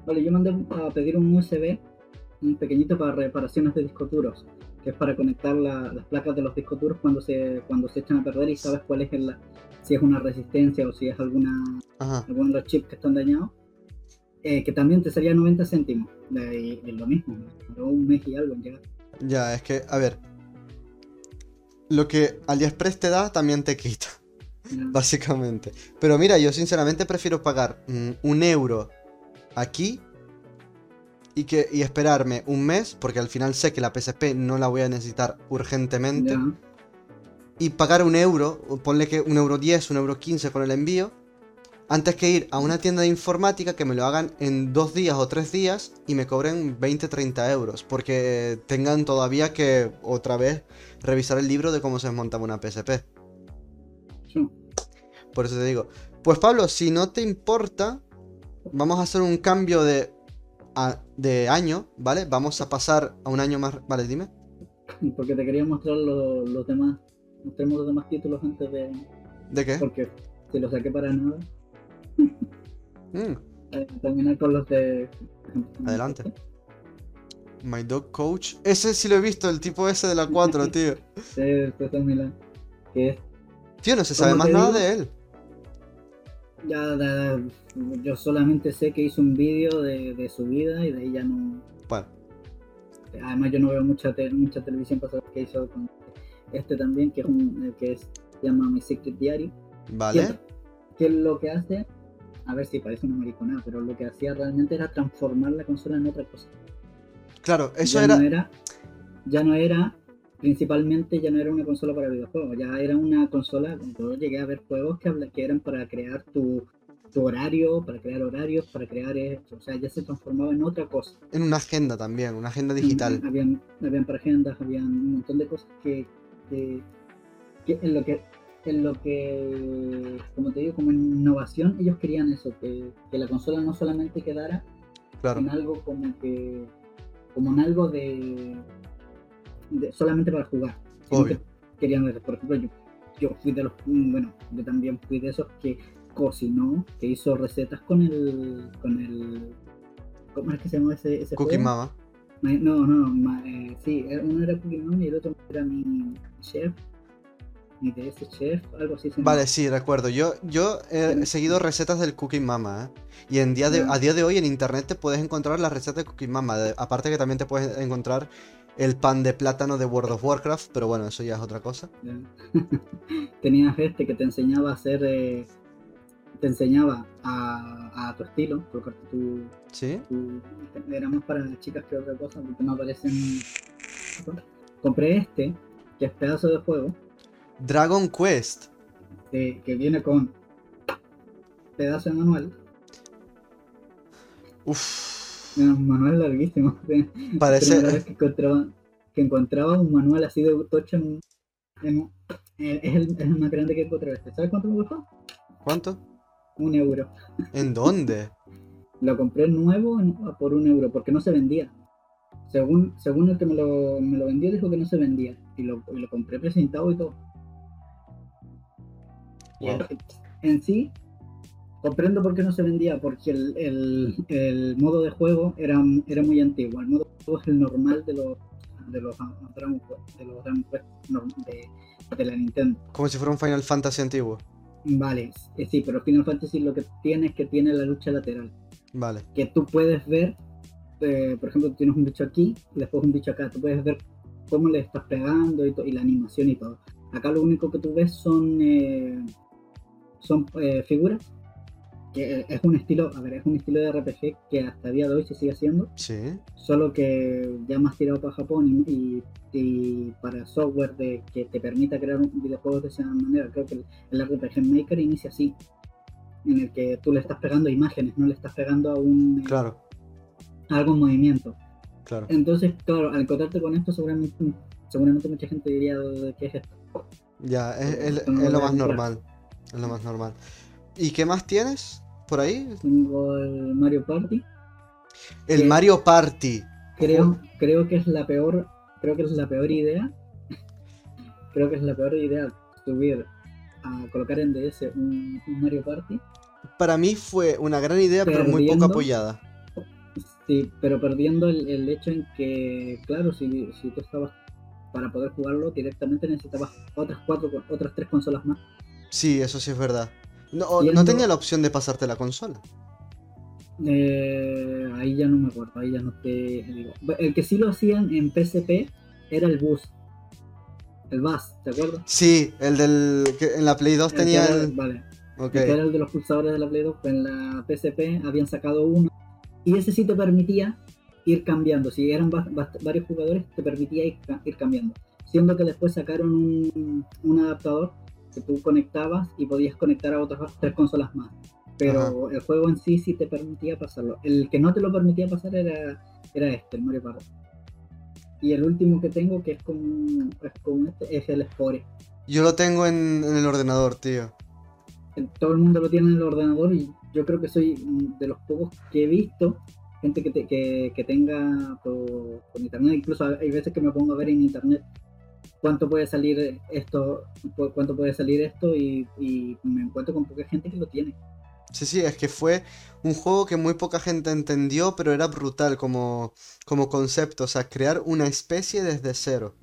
Vale, yo mandé a pedir un USB, un pequeñito para reparaciones de discos duros que es para conectar las placas de los discos duros cuando se, cuando se echan a perder y sabes cuál es el, si es una resistencia o si es alguna alguno de los chips que están dañados. Eh, que también te sería 90 céntimos. De, lo mismo, pero un mes y algo en llegar. Ya, es que, a ver. Lo que AliExpress te da también te quita. Básicamente. Pero mira, yo sinceramente prefiero pagar mm, un euro aquí y, que, y esperarme un mes, porque al final sé que la PSP no la voy a necesitar urgentemente. Y pagar un euro, ponle que un euro 10, un euro 15 con el envío, antes que ir a una tienda de informática que me lo hagan en dos días o tres días y me cobren 20-30 euros, porque tengan todavía que otra vez revisar el libro de cómo se montaba una PSP. Por eso te digo. Pues Pablo, si no te importa, vamos a hacer un cambio de de año, ¿vale? Vamos a pasar a un año más. Vale, dime. Porque te quería mostrar los, demás. Mostremos los demás títulos antes de. ¿De qué? Porque si lo saqué para nada. Mm. Terminar con los de. Adelante. My Dog Coach. Ese sí lo he visto, el tipo ese de la 4, tío. sí, es Milan. ¿Qué es? Tío, no se sabe más nada de él. Ya, yo solamente sé que hizo un vídeo de, su vida y de ahí ya no. Bueno. Además, yo no veo mucha, mucha televisión para saber qué hizo con este también, que es un que se llama My Secret Diary. Vale. Que, lo que hace, a ver si parece una mariconada, pero lo que hacía realmente era transformar la consola en otra cosa. Claro, eso era... era. Ya no era principalmente ya no era una consola para videojuegos, ya era una consola, yo llegué a ver juegos que, que eran para crear tu, horario, para crear horarios, para crear esto, o sea, ya se transformaba en otra cosa. En una agenda también, una agenda digital. Habían, habían para agendas, habían un montón de cosas que, que, en lo que en lo que, como te digo, como innovación, ellos querían eso, que, que la consola no solamente quedara en algo como que, como en algo de, solamente para jugar. Obvio. Querían ver, por ejemplo, yo, yo fui de los, bueno, yo también fui de esos que cocinó, que hizo recetas con el, con el, ¿cómo es que se llama ese, ese Cookie Mama. No, no, eh, sí, uno era Cookie Mama y el otro era mi chef, mi ese chef, algo así. vale, sí, recuerdo. Yo, yo he seguido recetas del Cooking Mama, ¿eh? Y en día de, a día de hoy en internet te puedes encontrar las recetas de Cooking Mama. aparte que también te puedes encontrar el pan de plátano de World of Warcraft, pero bueno, eso ya es otra cosa. Tenías este que te enseñaba a hacer, eh, te enseñaba a, a tu estilo, colocarte tu, ¿Sí? tu- Era más para las chicas que otra cosa, porque no aparecen. Compré este, que es pedazo de juego, Dragon Quest. que, que viene con pedazo de manual. Uf. Un manual larguísimo. Parece. vez que encontraba, que encontraba un manual así de tocho en, un- en es, el, es el más grande que encontré. ¿Sabes cuánto me costó? ¿Cuánto? Un euro. ¿En dónde? Lo compré nuevo por un euro porque no se vendía. Según, según el que me lo, me lo vendió, dijo que no se vendía. Y lo, y lo compré presentado y todo. Wow. en sí, comprendo por qué no se vendía, porque el, el- el modo de juego era, era muy antiguo. El modo de juego es el normal de los de los Dragon de los de, de la Nintendo. Como si fuera un Final Fantasy antiguo. Vale, eh, sí, pero Final Fantasy lo que tiene es que tiene la lucha lateral. Vale. Que tú puedes ver, eh, por ejemplo, tienes un bicho aquí y después un bicho acá. Tú puedes ver cómo le estás pegando y, y la animación y todo. Acá lo único que tú ves son, eh, son eh, figuras. Que eh, es un estilo, a ver, es un estilo de RPG que hasta el día de hoy se sigue haciendo. Sí. Solo que ya más tirado para Japón y, y- y para software de que te permita crear un videojuegos de esa manera. Creo que el, RPG Maker inicia así, en el que tú le estás pegando imágenes, no le estás pegando a un Claro. a algún movimiento. Claro. Entonces, claro, al encontrarte con esto, seguramente, seguramente mucha gente diría ¿qué es esto? Ya, es, lo más normal. Es lo más normal. ¿Y qué más tienes por ahí? Tengo el Mario Party. El. Mario Party. Creo, creo que es la peor, creo que es la peor idea. creo que es la peor idea subir a colocar en DS un, un Mario Party. Para mí fue una gran idea, pero muy poco apoyada. Sí, pero perdiendo el, el hecho en que, claro, si, si tú estabas para poder jugarlo directamente necesitabas otras cuatro, otras tres consolas más. Sí, eso sí es verdad. No, no tenía la opción de pasarte la consola. Eh, ahí ya no me acuerdo, ahí ya no te digo. El que sí lo hacían en PSP era el bus. El bus, ¿te acuerdas? Sí, el del. que en la Play 2 El tenía era- el. Vale, Ok. el que era el de los pulsadores de la Play 2, pues en la PSP habían sacado uno. Y ese sí te permitía ir cambiando. Si eran va- va- varios jugadores, te permitía ir, ca- ir cambiando. Siendo que después sacaron un, un adaptador que tú conectabas y podías conectar a otras tres consolas más. Pero el juego en sí sí te permitía pasarlo. El que no te lo permitía pasar era, era este, el Mario Party. Y el último que tengo, que es como, es como este, es el Spore. Yo lo tengo en, en el ordenador, tío. todo el mundo lo tiene en el ordenador y yo creo que soy de los pocos que he visto gente que, te- que, que tenga por, por internet, incluso hay veces que me pongo a ver en internet cuánto puede salir esto, cu- cuánto puede salir esto y, y me encuentro con poca gente que lo tiene. Sí, sí, es que fue un juego que muy poca gente entendió, pero era brutal como, como concepto. O sea, crear una especie desde cero.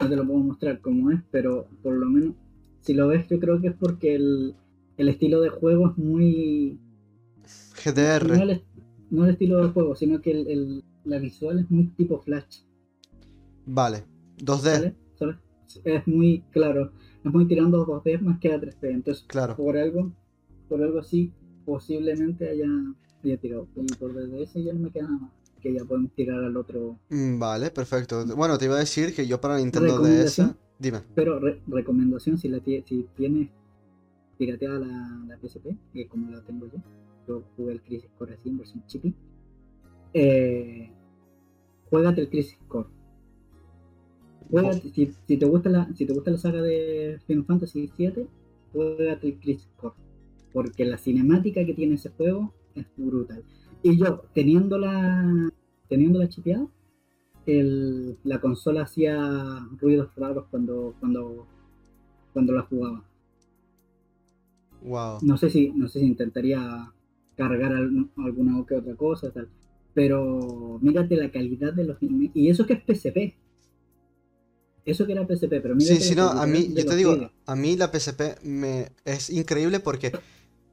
No te lo puedo mostrar cómo es, pero por lo menos si lo ves yo creo que es porque el, el estilo de juego es muy... No GDR. el, no el estilo de juego, sino que el, el- la visual es muy tipo flash. Vale. 2D, ¿vale? Es muy claro, es muy tirando a 2D más que a 3D. Entonces, claro. por algo, por algo así, posiblemente haya, haya tirado. Y por DDS ya no me queda nada más. Que ya podemos tirar al otro. Mm, Vale, perfecto. Bueno, te iba a decir que yo para Nintendo DS. Dime. Pero re- recomendación, si la si tienes pirateada la, la PSP, que como la tengo yo, yo jugué el Crisis Core así en versión chippy. Eh, juégate el Crisis Core. Si, si te gusta la, si te gusta la saga de Final Fantasy VII, juégate el Crisis Core. Porque la cinemática que tiene ese juego es brutal. Y yo, teniéndola, teniéndola chipeada, el, la consola hacía ruidos raros cuando, cuando, cuando la jugaba. Wow. No sé si, no sé si intentaría cargar al- alguna o que otra cosa, tal. Pero mírate la calidad de los y eso que es PSP. Eso que era PSP, pero mírate Sí, sí, no, a mí, yo te digo, a mí la PSP me es increíble porque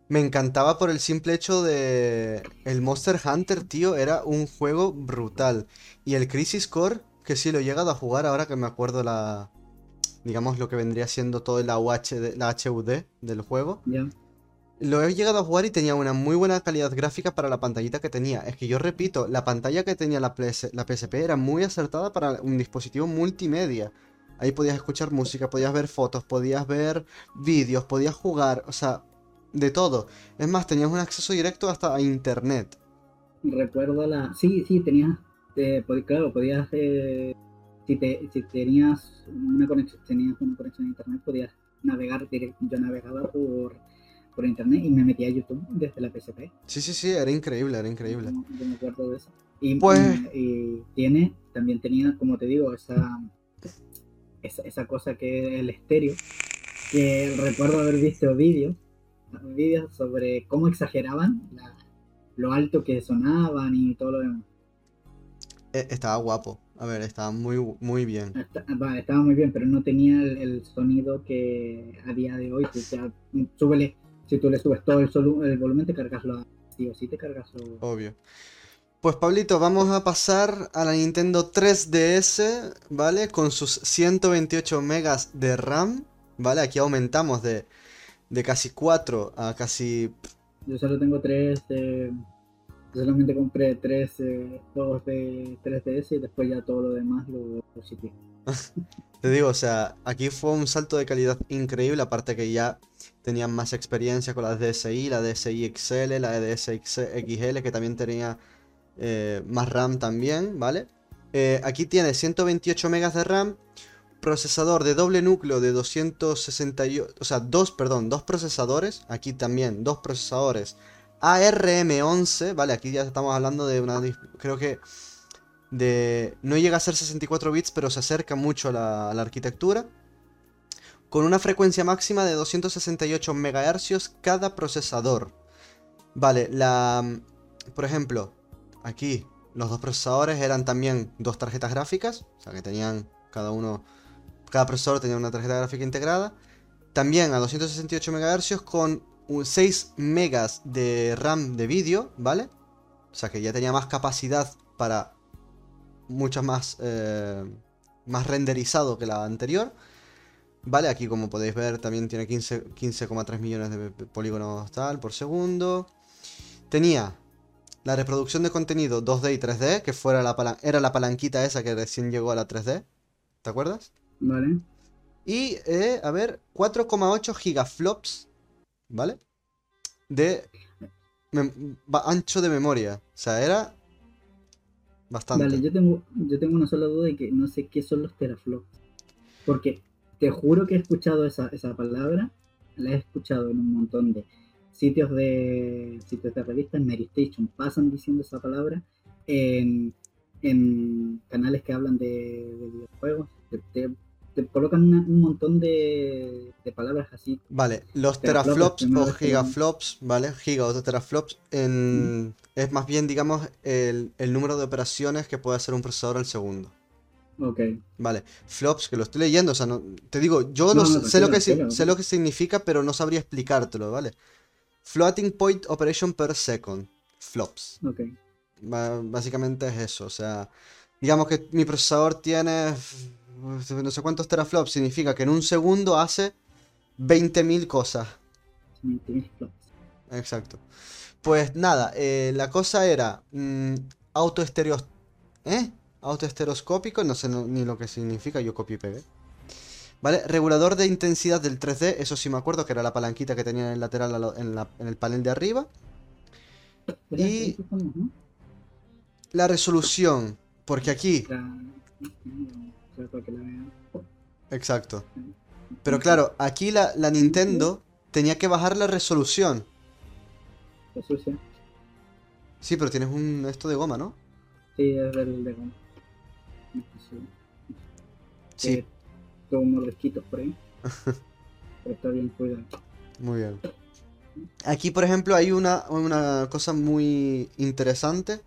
me encantaba por el simple hecho de el Monster Hunter, tío, era un juego brutal. Y el Crisis Core, que sí lo he llegado a jugar ahora que me acuerdo la, digamos, lo que vendría siendo todo la UH HUD del juego. Ya. Lo he llegado a jugar y tenía una muy buena calidad gráfica para la pantallita que tenía. Es que yo repito, la pantalla que tenía la, la PSP era muy acertada para un dispositivo multimedia. Ahí podías escuchar música, podías ver fotos, podías ver vídeos, podías jugar, o sea, de todo. Es más, tenías un acceso directo hasta a internet. Recuerdo la... Sí, sí, tenías... Eh, claro, podías... Eh, si, te, si tenías una conexión, tenías una conexión a internet, podías navegar directo. Yo navegaba por, por internet y me metía a YouTube desde la PSP. Sí, sí, sí, era increíble, era increíble. Yo, me acuerdo de eso. Y, pues... y tiene, también tenía, como te digo, esa esa, cosa que es el estéreo, que recuerdo haber visto vídeos, vídeos sobre cómo exageraban lo alto que sonaban y todo lo demás. E, estaba guapo, a ver, estaba muy, muy bien. estaba muy bien, pero no tenía el, sonido que a día de hoy, si, súbele, si tú le subes todo el, el volumen, te cargas lo, sí o sí te cargas. Obvio. Pues Pablito, vamos a pasar a la Nintendo 3DS, ¿vale? Con sus 128 megas de RAM, ¿vale? Aquí aumentamos de, casi 4 a casi... Yo solo tengo 3, eh, yo solamente compré 3 eh, juegos de 3DS y después ya todo lo demás lo, lo Te digo, o sea, aquí fue un salto de calidad increíble, aparte que ya tenían más experiencia con la DSi, la DSi XL, la DSi XL, que también tenía eh, más RAM también, ¿vale? Eh, aquí tiene 128 MB de RAM, procesador de doble núcleo de 268, o sea, dos, perdón, dos procesadores, aquí también dos procesadores ARM11, ¿vale? Aquí ya estamos hablando de una, creo que de, no llega a ser 64 bits, pero se acerca mucho a la arquitectura, con una frecuencia máxima de 268 MHz cada procesador. Vale, la, por ejemplo, aquí los dos procesadores eran también dos tarjetas gráficas, o sea que tenían cada uno, cada procesador tenía una tarjeta gráfica integrada. También a 268 MHz con 6 megas de RAM de vídeo, ¿vale? O sea que ya tenía más capacidad para muchas más, eh, más renderizado que la anterior. Vale, aquí como podéis ver también tiene 15,3 millones de polígonos tal por segundo. Tenía la reproducción de contenido 2D y 3D, que fuera la era la palanquita esa que recién llegó a la 3D. ¿Te acuerdas? Vale. Y, eh, a ver, 4,8 gigaflops, ¿vale? De ancho de memoria. O sea, era bastante. Vale, yo tengo, yo tengo una sola duda de que no sé qué son los teraflops. Porque te juro que he escuchado esa, esa palabra, la he escuchado en un montón de sitios de sitios de revistas, Mary Station pasan diciendo esa palabra, en, canales que hablan de, videojuegos, te, colocan un montón de, palabras así. Vale, los teraflops, o gigaflops, ¿vale? Giga o teraflops en, es más bien, digamos, el, número de operaciones que puede hacer un procesador al segundo. Ok. Vale, flops, que lo estoy leyendo, o sea, no, te digo, yo sé, lo que, sé lo que significa, pero no sabría explicártelo, ¿vale? Floating Point Operation per Second. Flops. Ok. básicamente es eso. O sea, digamos que mi procesador tiene no sé cuántos teraflops. Significa que en un segundo hace 20.000 cosas. 20.000 flops. Exacto. Pues nada, eh, la cosa era mm, auto ¿Eh? Autoestereoscópico, no sé ni lo que significa, yo copio y pegué. ¿Vale? Regulador de intensidad del 3D, eso sí me acuerdo que era la palanquita que tenía en el lateral en, el panel de arriba. Y la resolución, porque aquí... Exacto. Pero claro, aquí la, Nintendo tenía que bajar la resolución. Sí, pero tienes un esto de goma, ¿no? Sí, es el de goma. Sí. Eh, unos resquitos por ahí. Pero está bien cuidado. Muy bien. Aquí, por ejemplo, hay una, una cosa muy interesante.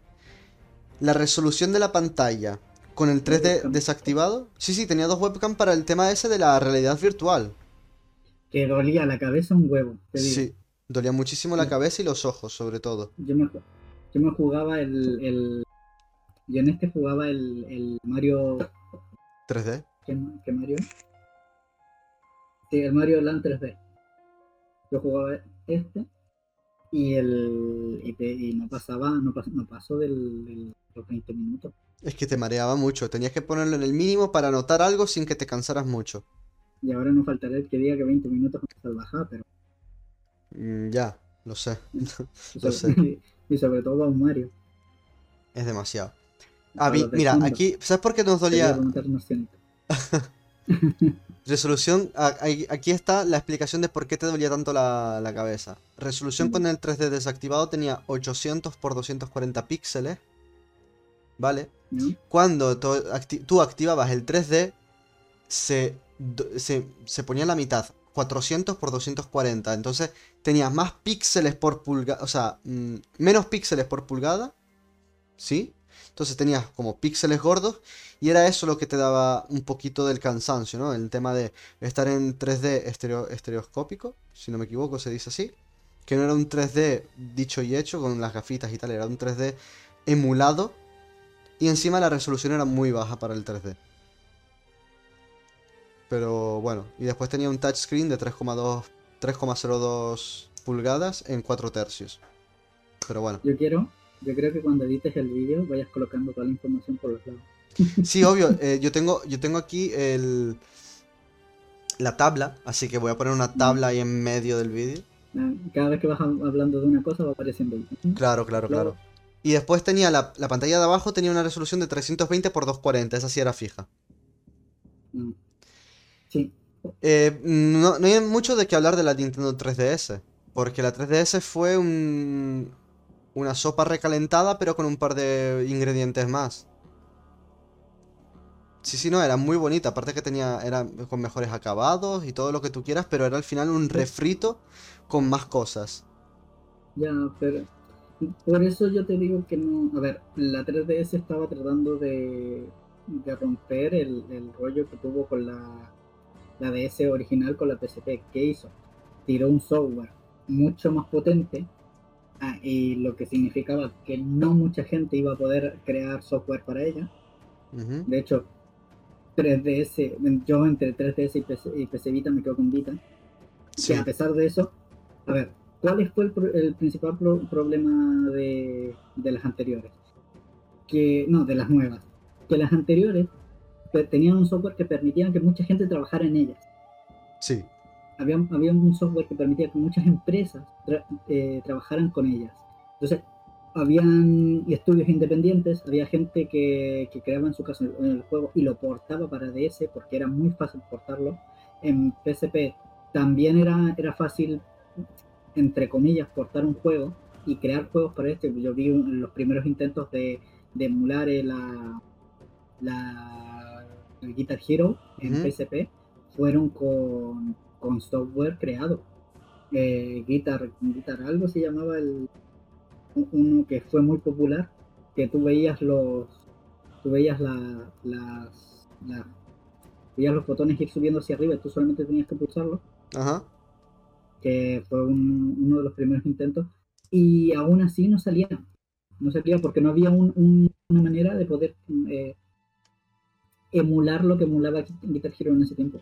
La resolución de la pantalla con el 3D desactivado. Sí, sí, tenía dos webcams para el tema ese de la realidad virtual. Que dolía la cabeza un huevo. Sí, dolía muchísimo la cabeza y los ojos, sobre todo. Yo me, yo me jugaba el, el, Yo en este jugaba el, el Mario. 3D. ¿Qué, Mario? Sí, el Mario Land 3D. Yo jugaba este Y, el, y, te- y no pasaba, no, pas- no pasó del, del- los 20 minutos. Es que te mareaba mucho, tenías que ponerlo en el mínimo para anotar algo sin que te cansaras mucho. Y ahora no faltará el que diga que 20 minutos es salvajada, pero. Mm, ya, lo sé, Lo sobre, y sobre todo a un Mario. es demasiado. A mí, mira, aquí, ¿sabes por qué nos dolía? Resolución, aquí está la explicación de por qué te dolía tanto la, la cabeza. Resolución con el 3D desactivado tenía 800 por 240 píxeles, ¿vale? Cuando tú, acti- tú activabas el 3D, se, do- se, se ponía la mitad, 400 por 240. Entonces tenías más píxeles por pulgada, o sea, mm, menos píxeles por pulgada, ¿sí? Entonces tenías como píxeles gordos y era eso lo que te daba un poquito del cansancio, ¿no? El tema de estar en 3D estereo- estereoscópico, si no me equivoco se dice así, que no era un 3D dicho y hecho con las gafitas y tal, era un 3D emulado y encima la resolución era muy baja para el 3D. Pero bueno, y después tenía un touchscreen de 3,2 3,02 pulgadas en 4 tercios. Pero bueno. Yo quiero, yo creo que cuando edites el vídeo vayas colocando toda la información por los lados. Sí, obvio, eh, yo tengo yo tengo aquí el la tabla, así que voy a poner una tabla ahí en medio del vídeo. Ah, Cada vez que vas hab- hablando de una cosa va apareciendo. Claro, claro, Claro. claro. Y después tenía la, la pantalla de abajo tenía una resolución de 320 x 240, esa sí era fija. Mm. Sí, Eh, no, no hay mucho de qué hablar de la Nintendo 3DS, porque la 3DS fue un, una sopa recalentada, pero con un par de ingredientes más. Sí, sí, no, era muy bonita, aparte que tenía, era con mejores acabados y todo lo que tú quieras, pero era al final un refrito con más cosas. ya, pero por eso yo te digo que no. A ver, la 3DS estaba tratando de, de romper el, el rollo que tuvo con la, la DS original con la PSP. ¿Qué hizo? Tiró un software mucho más potente ah, y lo que significaba que no mucha gente iba a poder crear software para ella. De hecho, 3DS, yo entre 3DS y PC, y PC Vita me quedo con Vita. Sí, Que a pesar de eso, a ver, ¿cuál fue el, el principal pro- problema de, de las anteriores? Que, no, de las nuevas. Que las anteriores tenían un software que permitía que mucha gente trabajara en ellas. sí, Había, había un software que permitía que muchas empresas tra- eh, trabajaran con ellas. Entonces, habían estudios independientes, había gente que, que creaba en su casa el, el juego y lo portaba para DS porque era muy fácil portarlo. En PSP también era, era fácil, entre comillas, portar un juego y crear juegos para este. Yo vi un- los primeros intentos de, de emular el, la, la, el Guitar Hero en Ujú. PSP fueron con, con software creado. Eh, Guitar, Guitar algo se llamaba el uno que fue muy popular, que tú veías los tú veías la, las la- veías los botones ir subiendo hacia arriba y tú solamente tenías que pulsarlo, ajá. que fue un- uno de los primeros intentos, y aún así no salía, no salía porque no había un- un- una manera de poder eh, emular lo que emulaba Guitar Hero en ese tiempo.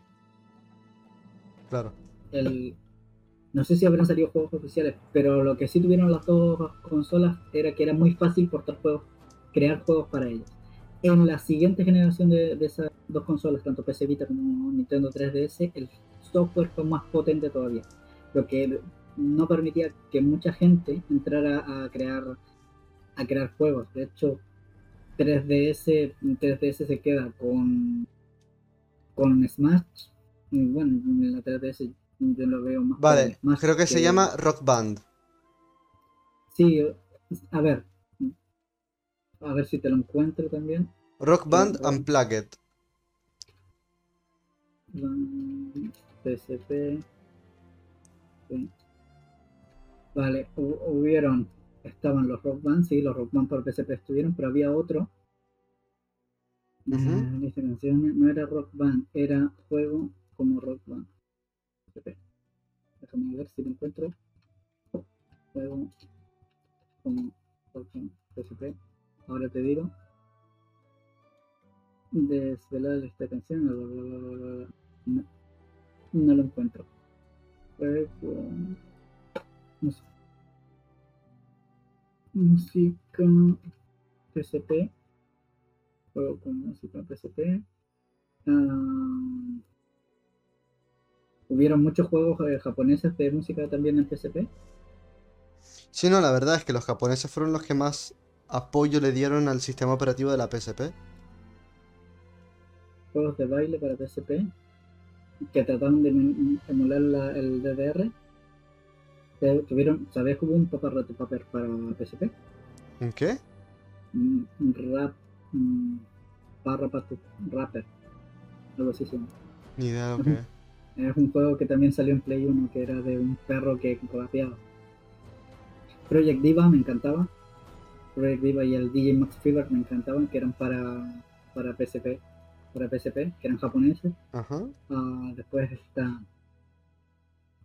Claro. el no sé si habrán salido juegos oficiales, pero lo que sí tuvieron las dos consolas era que era muy fácil portar juegos, crear juegos para ellas. En la siguiente generación de, esas dos consolas, tanto PC Vita como Nintendo 3DS, el software fue más potente todavía, lo que no permitía que mucha gente entrara a crear a crear juegos. De hecho, 3DS 3DS se queda con con Smash. Y Bueno, en la 3DS yo lo veo más. Vale, Smash creo que se llama Rock Band. Sí, a ver. A ver si te lo encuentro también. Rock Band Band. Unplugged. Mm, PSP. sí. Vale, hu- hubieron. Estaban los Rock Band, sí, los Rock Band por PSP estuvieron, pero había otro. Eh, dice canciones, no era Rock Band, era juego como Rock Band. Déjame ver si lo encuentro. Juego como Rock Band PSP. Ahora te digo. Desvelar esta canción. No, lo encuentro. Juego. Sé. música PSP. Juego con música PSP. Ah, ¿Hubieron muchos juegos eh, japoneses de música también en PSP? Sí, no, la verdad es que los japoneses fueron los que más apoyo le dieron al sistema operativo de la PSP. Juegos de baile para PSP que trataron de em- emular la- el DDR. Tuvieron, ¿Sabes que hubo un Papa Rat Paper para PSP? ¿En qué? Un un rap. Un barra Patu- rapper. Algo así se llama. Ni idea de lo que es. Es un juego que también salió en Play 1 que era de un perro que rapeaba. Project Diva me encantaba. Project Diva y el DJ Max Fever me encantaban, que eran para, para PSP, para PSP, que eran japoneses. Ajá. Ah, después está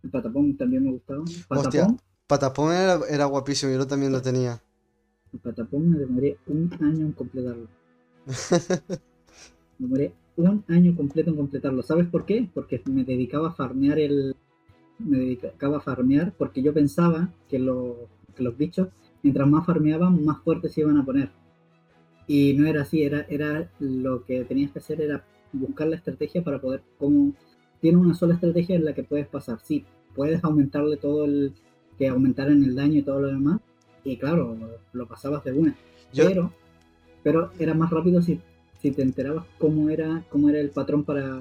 el Patapón también me gustaba. Hostia. Patapón, Patapón era, era guapísimo, yo también lo tenía. el Patapón me demoré un año en completarlo. Me demoré un año completo en completarlo. ¿Sabes por qué? Porque me dedicaba a farmear el. Me dedicaba a farmear porque yo pensaba que, lo- que los bichos, mientras más farmeaban, más fuertes se iban a poner. Y no era así, era, era lo que tenías que hacer era buscar la estrategia para poder. Como tiene una sola estrategia en la que puedes pasar. Sí, puedes aumentarle todo el. que aumentaran el daño y todo lo demás. Y claro, lo pasabas de una. Yo, Pero, pero era más rápido si, si te enterabas cómo era, cómo era el patrón para,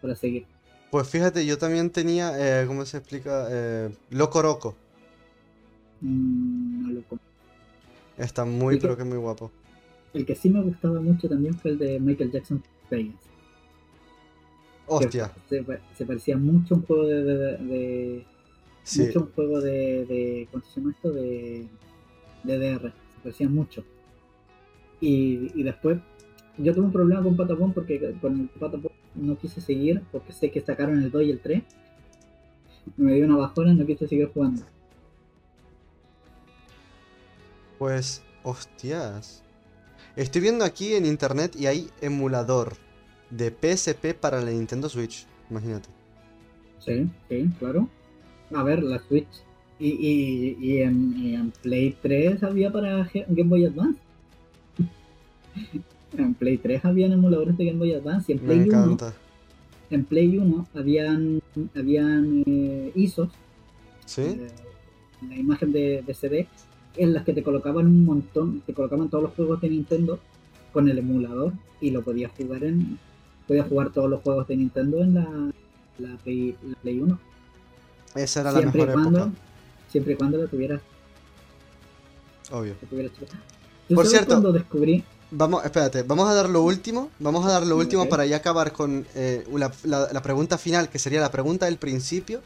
para seguir. pues fíjate, yo también tenía, eh, ¿cómo se explica? Eh, Loco Roco. Mm, no lo com- Está muy, pero que muy guapo. el que sí me gustaba mucho también fue el de Michael Jackson Vegas. Hostia, se parecía mucho a un juego de, de- de- sí. mucho a un juego de, de ¿cómo se llama esto? de DDR. Se parecía mucho. Y, y después yo tuve un problema con Patapón porque con el Patapón no quise seguir porque sé que sacaron el 2 y el 3. Me dio una bajona y no quise seguir jugando. Pues, hostias. Estoy viendo aquí en internet y hay emulador de PSP para la Nintendo Switch. Imagínate. Sí, sí, claro. A ver, la Switch. Y, y, y, en, y en Play 3 había para Game Boy Advance. En Play 3 habían emuladores de Game Boy Advance y en Play 1, encanta. en Play 1 habían, habían eh, ISOs, ¿Sí? eh, la imagen de, de CD, en las que te colocaban un montón, te colocaban todos los juegos de Nintendo con el emulador y lo podías jugar en, podías jugar todos los juegos de Nintendo en la, la, Play, la Play 1. Esa era la siempre y mejor cuando, época. siempre y cuando lo tuvieras, Obvio. lo tuvieras chido. ¿Tú Por sabes cierto- cuando descubrí, Vamos, espérate, vamos a dar lo último. Vamos a dar lo último para ya acabar con eh, la, la- la pregunta final, que sería la pregunta del principio.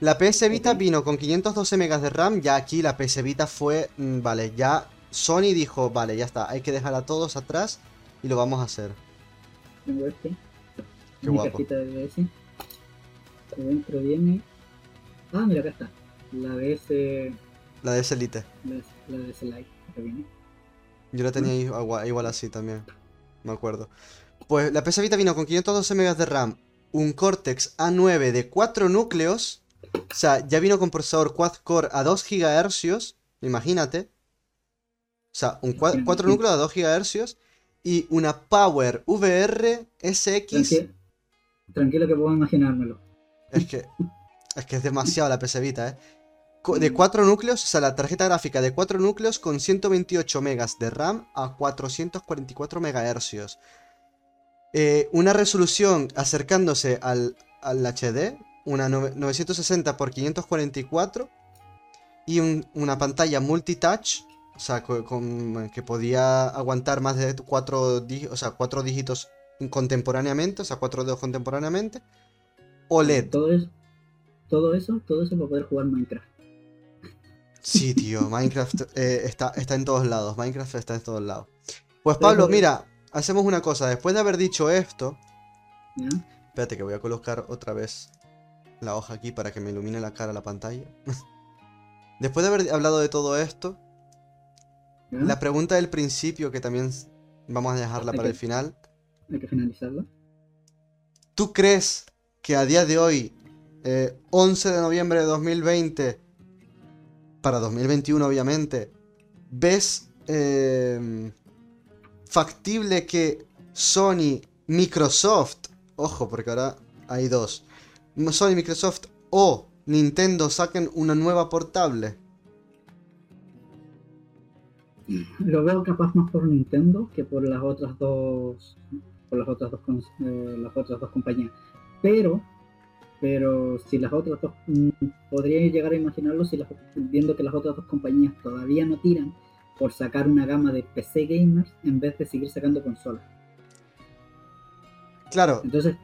La PS Vita vino con 512 megas de RAM. Ya aquí la PS Vita fue. mm, vale, ya Sony dijo, vale, ya está, hay que dejar a todos atrás y lo vamos a hacer. Qué mi guapo. de DS, dentro viene, ah mira acá está, la DS, La de Elite. la, DS Lite, que viene. Yo la tenía igual, igual así también. Me acuerdo. Pues la PS Vita vino con 512 megas de RAM, un Cortex A9 de 4 núcleos. O sea, ya vino con procesador quad-core a 2 GHz. Imagínate. O sea, un 4 Imagínate. núcleos a 2 GHz. Y una Power VR SX. Tranqui- tranquilo que puedo imaginármelo. Es que, es que es demasiado la PS Vita, ¿eh? De 4 núcleos, o sea, la tarjeta gráfica de 4 núcleos con 128 megas de RAM a 444 MHz. Eh, una resolución acercándose al, al HD, una nove- 960 x 544 y un- una pantalla multitouch, o sea, co- con- que podía aguantar más de 4 o sea, cuatro dígitos contemporáneamente, o sea, 4 dedos contemporáneamente. OLED. Todo eso, todo eso, todo eso para poder jugar Minecraft. Sí, tío, Minecraft eh, está, está en todos lados. Minecraft está en todos lados. Pues Pablo, mira, hacemos una cosa. Después de haber dicho esto, espérate que voy a colocar otra vez la hoja aquí para que me ilumine la cara la pantalla. Después de haber hablado de todo esto, la pregunta del principio, que también vamos a dejarla para el final. Hay que finalizarlo. ¿Tú crees que a día de hoy, eh, 11 de noviembre de 2020, para 2021 obviamente, ¿ves eh, factible que Sony, Microsoft, ojo, porque ahora hay dos, Sony, Microsoft o Nintendo saquen una nueva portable? Lo veo capaz más por Nintendo que por las otras dos por las otras dos eh, las otras dos compañías. Pero pero si las otras dos mm, podría llegar a imaginarlo si las, viendo que las otras dos compañías todavía no tiran por sacar una gama de PC gamers en vez de seguir sacando consolas. Claro. Entonces,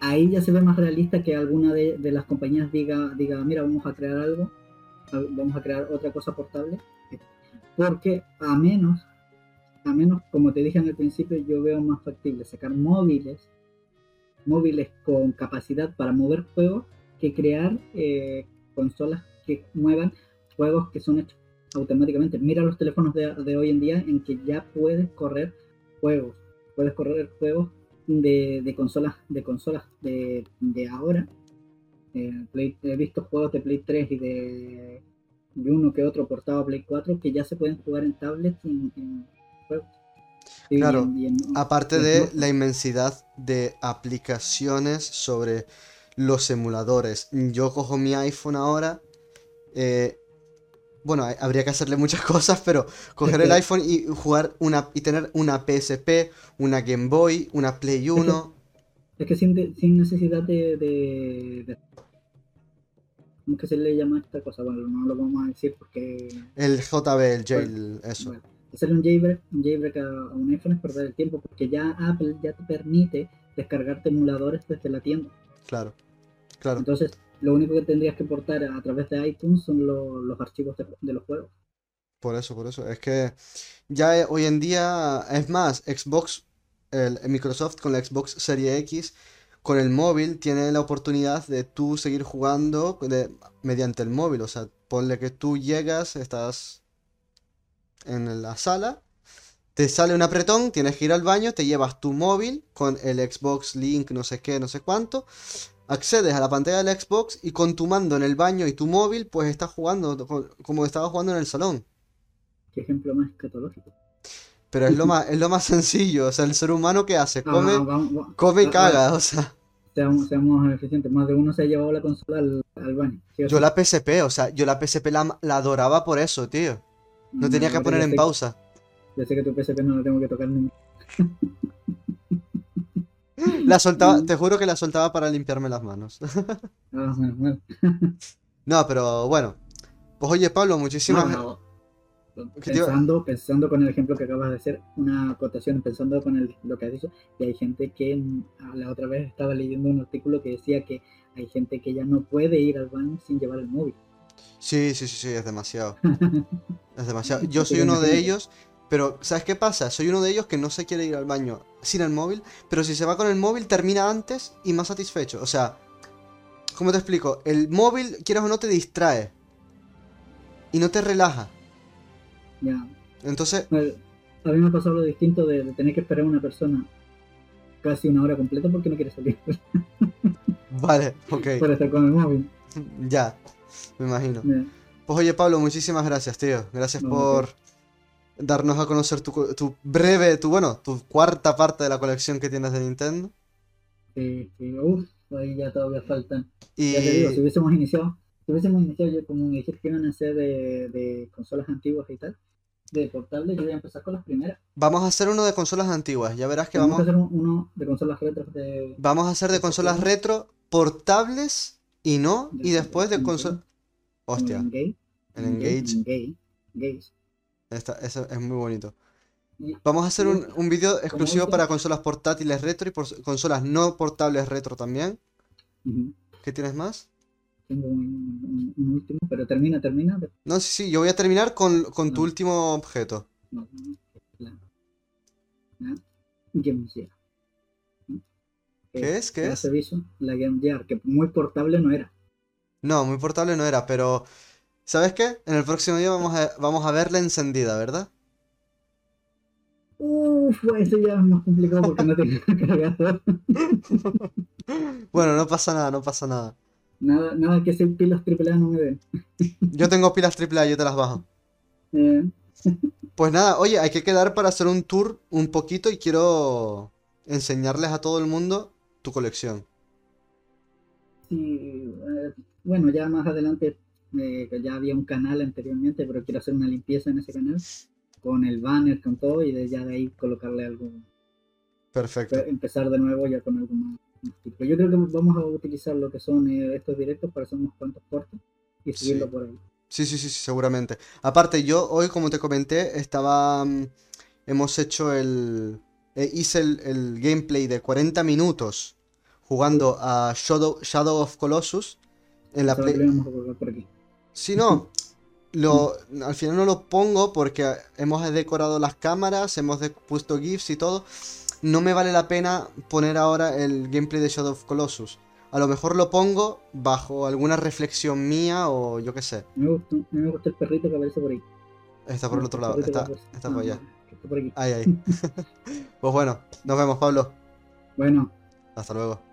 ahí ya se ve más realista que alguna de, las compañías diga, diga, mira, vamos a crear algo, vamos a crear otra cosa portable. Porque a menos, a menos, como te dije en el principio, yo veo más factible sacar móviles, móviles con capacidad para mover juegos, que crear eh, consolas que muevan juegos que son hechos automáticamente. Mira los teléfonos de, hoy en día en que ya puedes correr juegos, puedes correr juegos de, consolas de consolas de, ahora. Eh, he visto juegos de Play 3 y de, uno que otro portado a Play 4 que ya se pueden jugar en tablets en. Claro, aparte de la inmensidad de aplicaciones sobre los emuladores. Yo cojo mi iPhone ahora eh, bueno, habría que hacerle muchas cosas, pero coger el iPhone y jugar una y tener una PSP, una Game Boy, una Play 1. Es que, sin, necesidad de, ¿Cómo que se le llama esta cosa? Bueno, no lo vamos a decir porque... El JB, el jail, eso. Hacerle un jailbreak, un jailbreak a, un iPhone es perder el tiempo porque ya Apple ya te permite descargarte emuladores desde la tienda. Claro, claro. Entonces, lo único que tendrías que portar a través de iTunes son los archivos de, los juegos. Por eso, por eso. Es que ya hoy en día, es más, Xbox, el, Microsoft con la Xbox Serie X, con el móvil tiene la oportunidad de tú seguir jugando mediante el móvil. O sea, ponle que tú llegas, estás en la sala, te sale un apretón, tienes que ir al baño, te llevas tu móvil con el Xbox Link, no sé qué, no sé cuánto, accedes a la pantalla del Xbox y con tu mando en el baño y tu móvil, pues estás jugando como estaba jugando en el salón. Qué ejemplo más escatológico. Pero es lo más, es lo más sencillo, o sea, el ser humano que hace, come, come y caga, o sea. Seamos, eficientes, más de uno se ha llevado la consola al, baño. yo la PSP, o sea, yo la PSP la, adoraba por eso, tío. No, tenía que poner en pausa. Ya sé que tu PSP no la tengo que tocar nunca. La soltaba, te juro que la soltaba para limpiarme las manos. Ah, no, pero bueno. Pues oye, Pablo, muchísimas gracias. Pensando, pensando con el ejemplo que acabas de hacer, una acotación, pensando con lo que has dicho, y hay gente que la otra vez estaba leyendo un artículo que decía que hay gente que ya no puede ir al baño sin llevar el móvil. Sí, sí, sí, sí, es demasiado. es demasiado. Yo soy uno de ellos pero, ¿sabes qué pasa? Soy uno de ellos que no se quiere ir al baño sin el móvil, pero si se va con el móvil termina antes y más satisfecho. O sea, ¿cómo te explico? El móvil, quieras o no, te distrae. Y no te relaja. Ya. Entonces... A mí me ha pasado lo distinto de, tener que esperar a una persona casi una hora completa porque no quiere salir. vale, ok. Para estar con el móvil. Ya, me imagino. Pues oye Pablo, muchísimas gracias, tío. Gracias por darnos a conocer tu, breve, tu bueno, tu cuarta parte de la colección que tienes de Nintendo. Sí, sí, uff, ahí ya todavía faltan. Y... Ya te digo, si hubiésemos iniciado, si hubiésemos iniciado yo como dijiste que iban a ser de, de consolas antiguas y tal, de portables, yo voy a empezar con las primeras. Vamos a hacer uno de consolas antiguas, ya verás que vamos, vamos a hacer uno de consolas retro. De... Vamos a hacer de consolas retro, portables y no, y después de consolas... Hostia. El Engage. Engage. Engage. Esta, eso es muy bonito. Vamos a hacer un, un vídeo exclusivo para consolas portátiles retro y por, consolas no portables retro también. ¿Qué tienes más? Tengo un, último, pero termina, termina. No, sí, sí, yo voy a terminar con, con tu último objeto. No, no, Game Gear. ¿Qué es? ¿Qué es? La Game Gear, que muy portable no era. No, muy portable no era, pero ¿Sabes qué? En el próximo día vamos a, vamos a verla encendida, ¿verdad? Uff, eso ya es más complicado porque no tengo cargador. bueno, no pasa nada, no pasa nada. Nada, nada que ser pilas AAA no me den. yo tengo pilas AAA, yo te las bajo. Eh, Pues nada, oye, hay que quedar para hacer un tour un poquito y quiero enseñarles a todo el mundo tu colección. Sí, eh, bueno, ya más adelante eh, ya había un canal anteriormente, pero quiero hacer una limpieza en ese canal con el banner, con todo, y de ya de ahí colocarle algo. Perfecto. Empezar de nuevo ya con algo más. Yo creo que vamos a utilizar lo que son eh, estos directos para hacer unos cuantos cortes y subirlo por ahí. Sí, sí, sí, seguramente. Aparte, yo hoy, como te comenté, estaba. Mm, hemos hecho el. Eh, hice el, gameplay de 40 minutos jugando a Shadow, Shadow of Colossus en la Play. Sí, no. Lo, al final no lo pongo porque hemos decorado las cámaras, hemos puesto GIFs y todo. No me vale la pena poner ahora el gameplay de Shadow of Colossus. A lo mejor lo pongo bajo alguna reflexión mía o yo qué sé. Me gusta, me gusta el perrito que aparece por ahí. Está por el otro lado, está, está por allá. Está por aquí. Ahí, ahí. pues bueno, nos vemos, Pablo. Bueno. Hasta luego.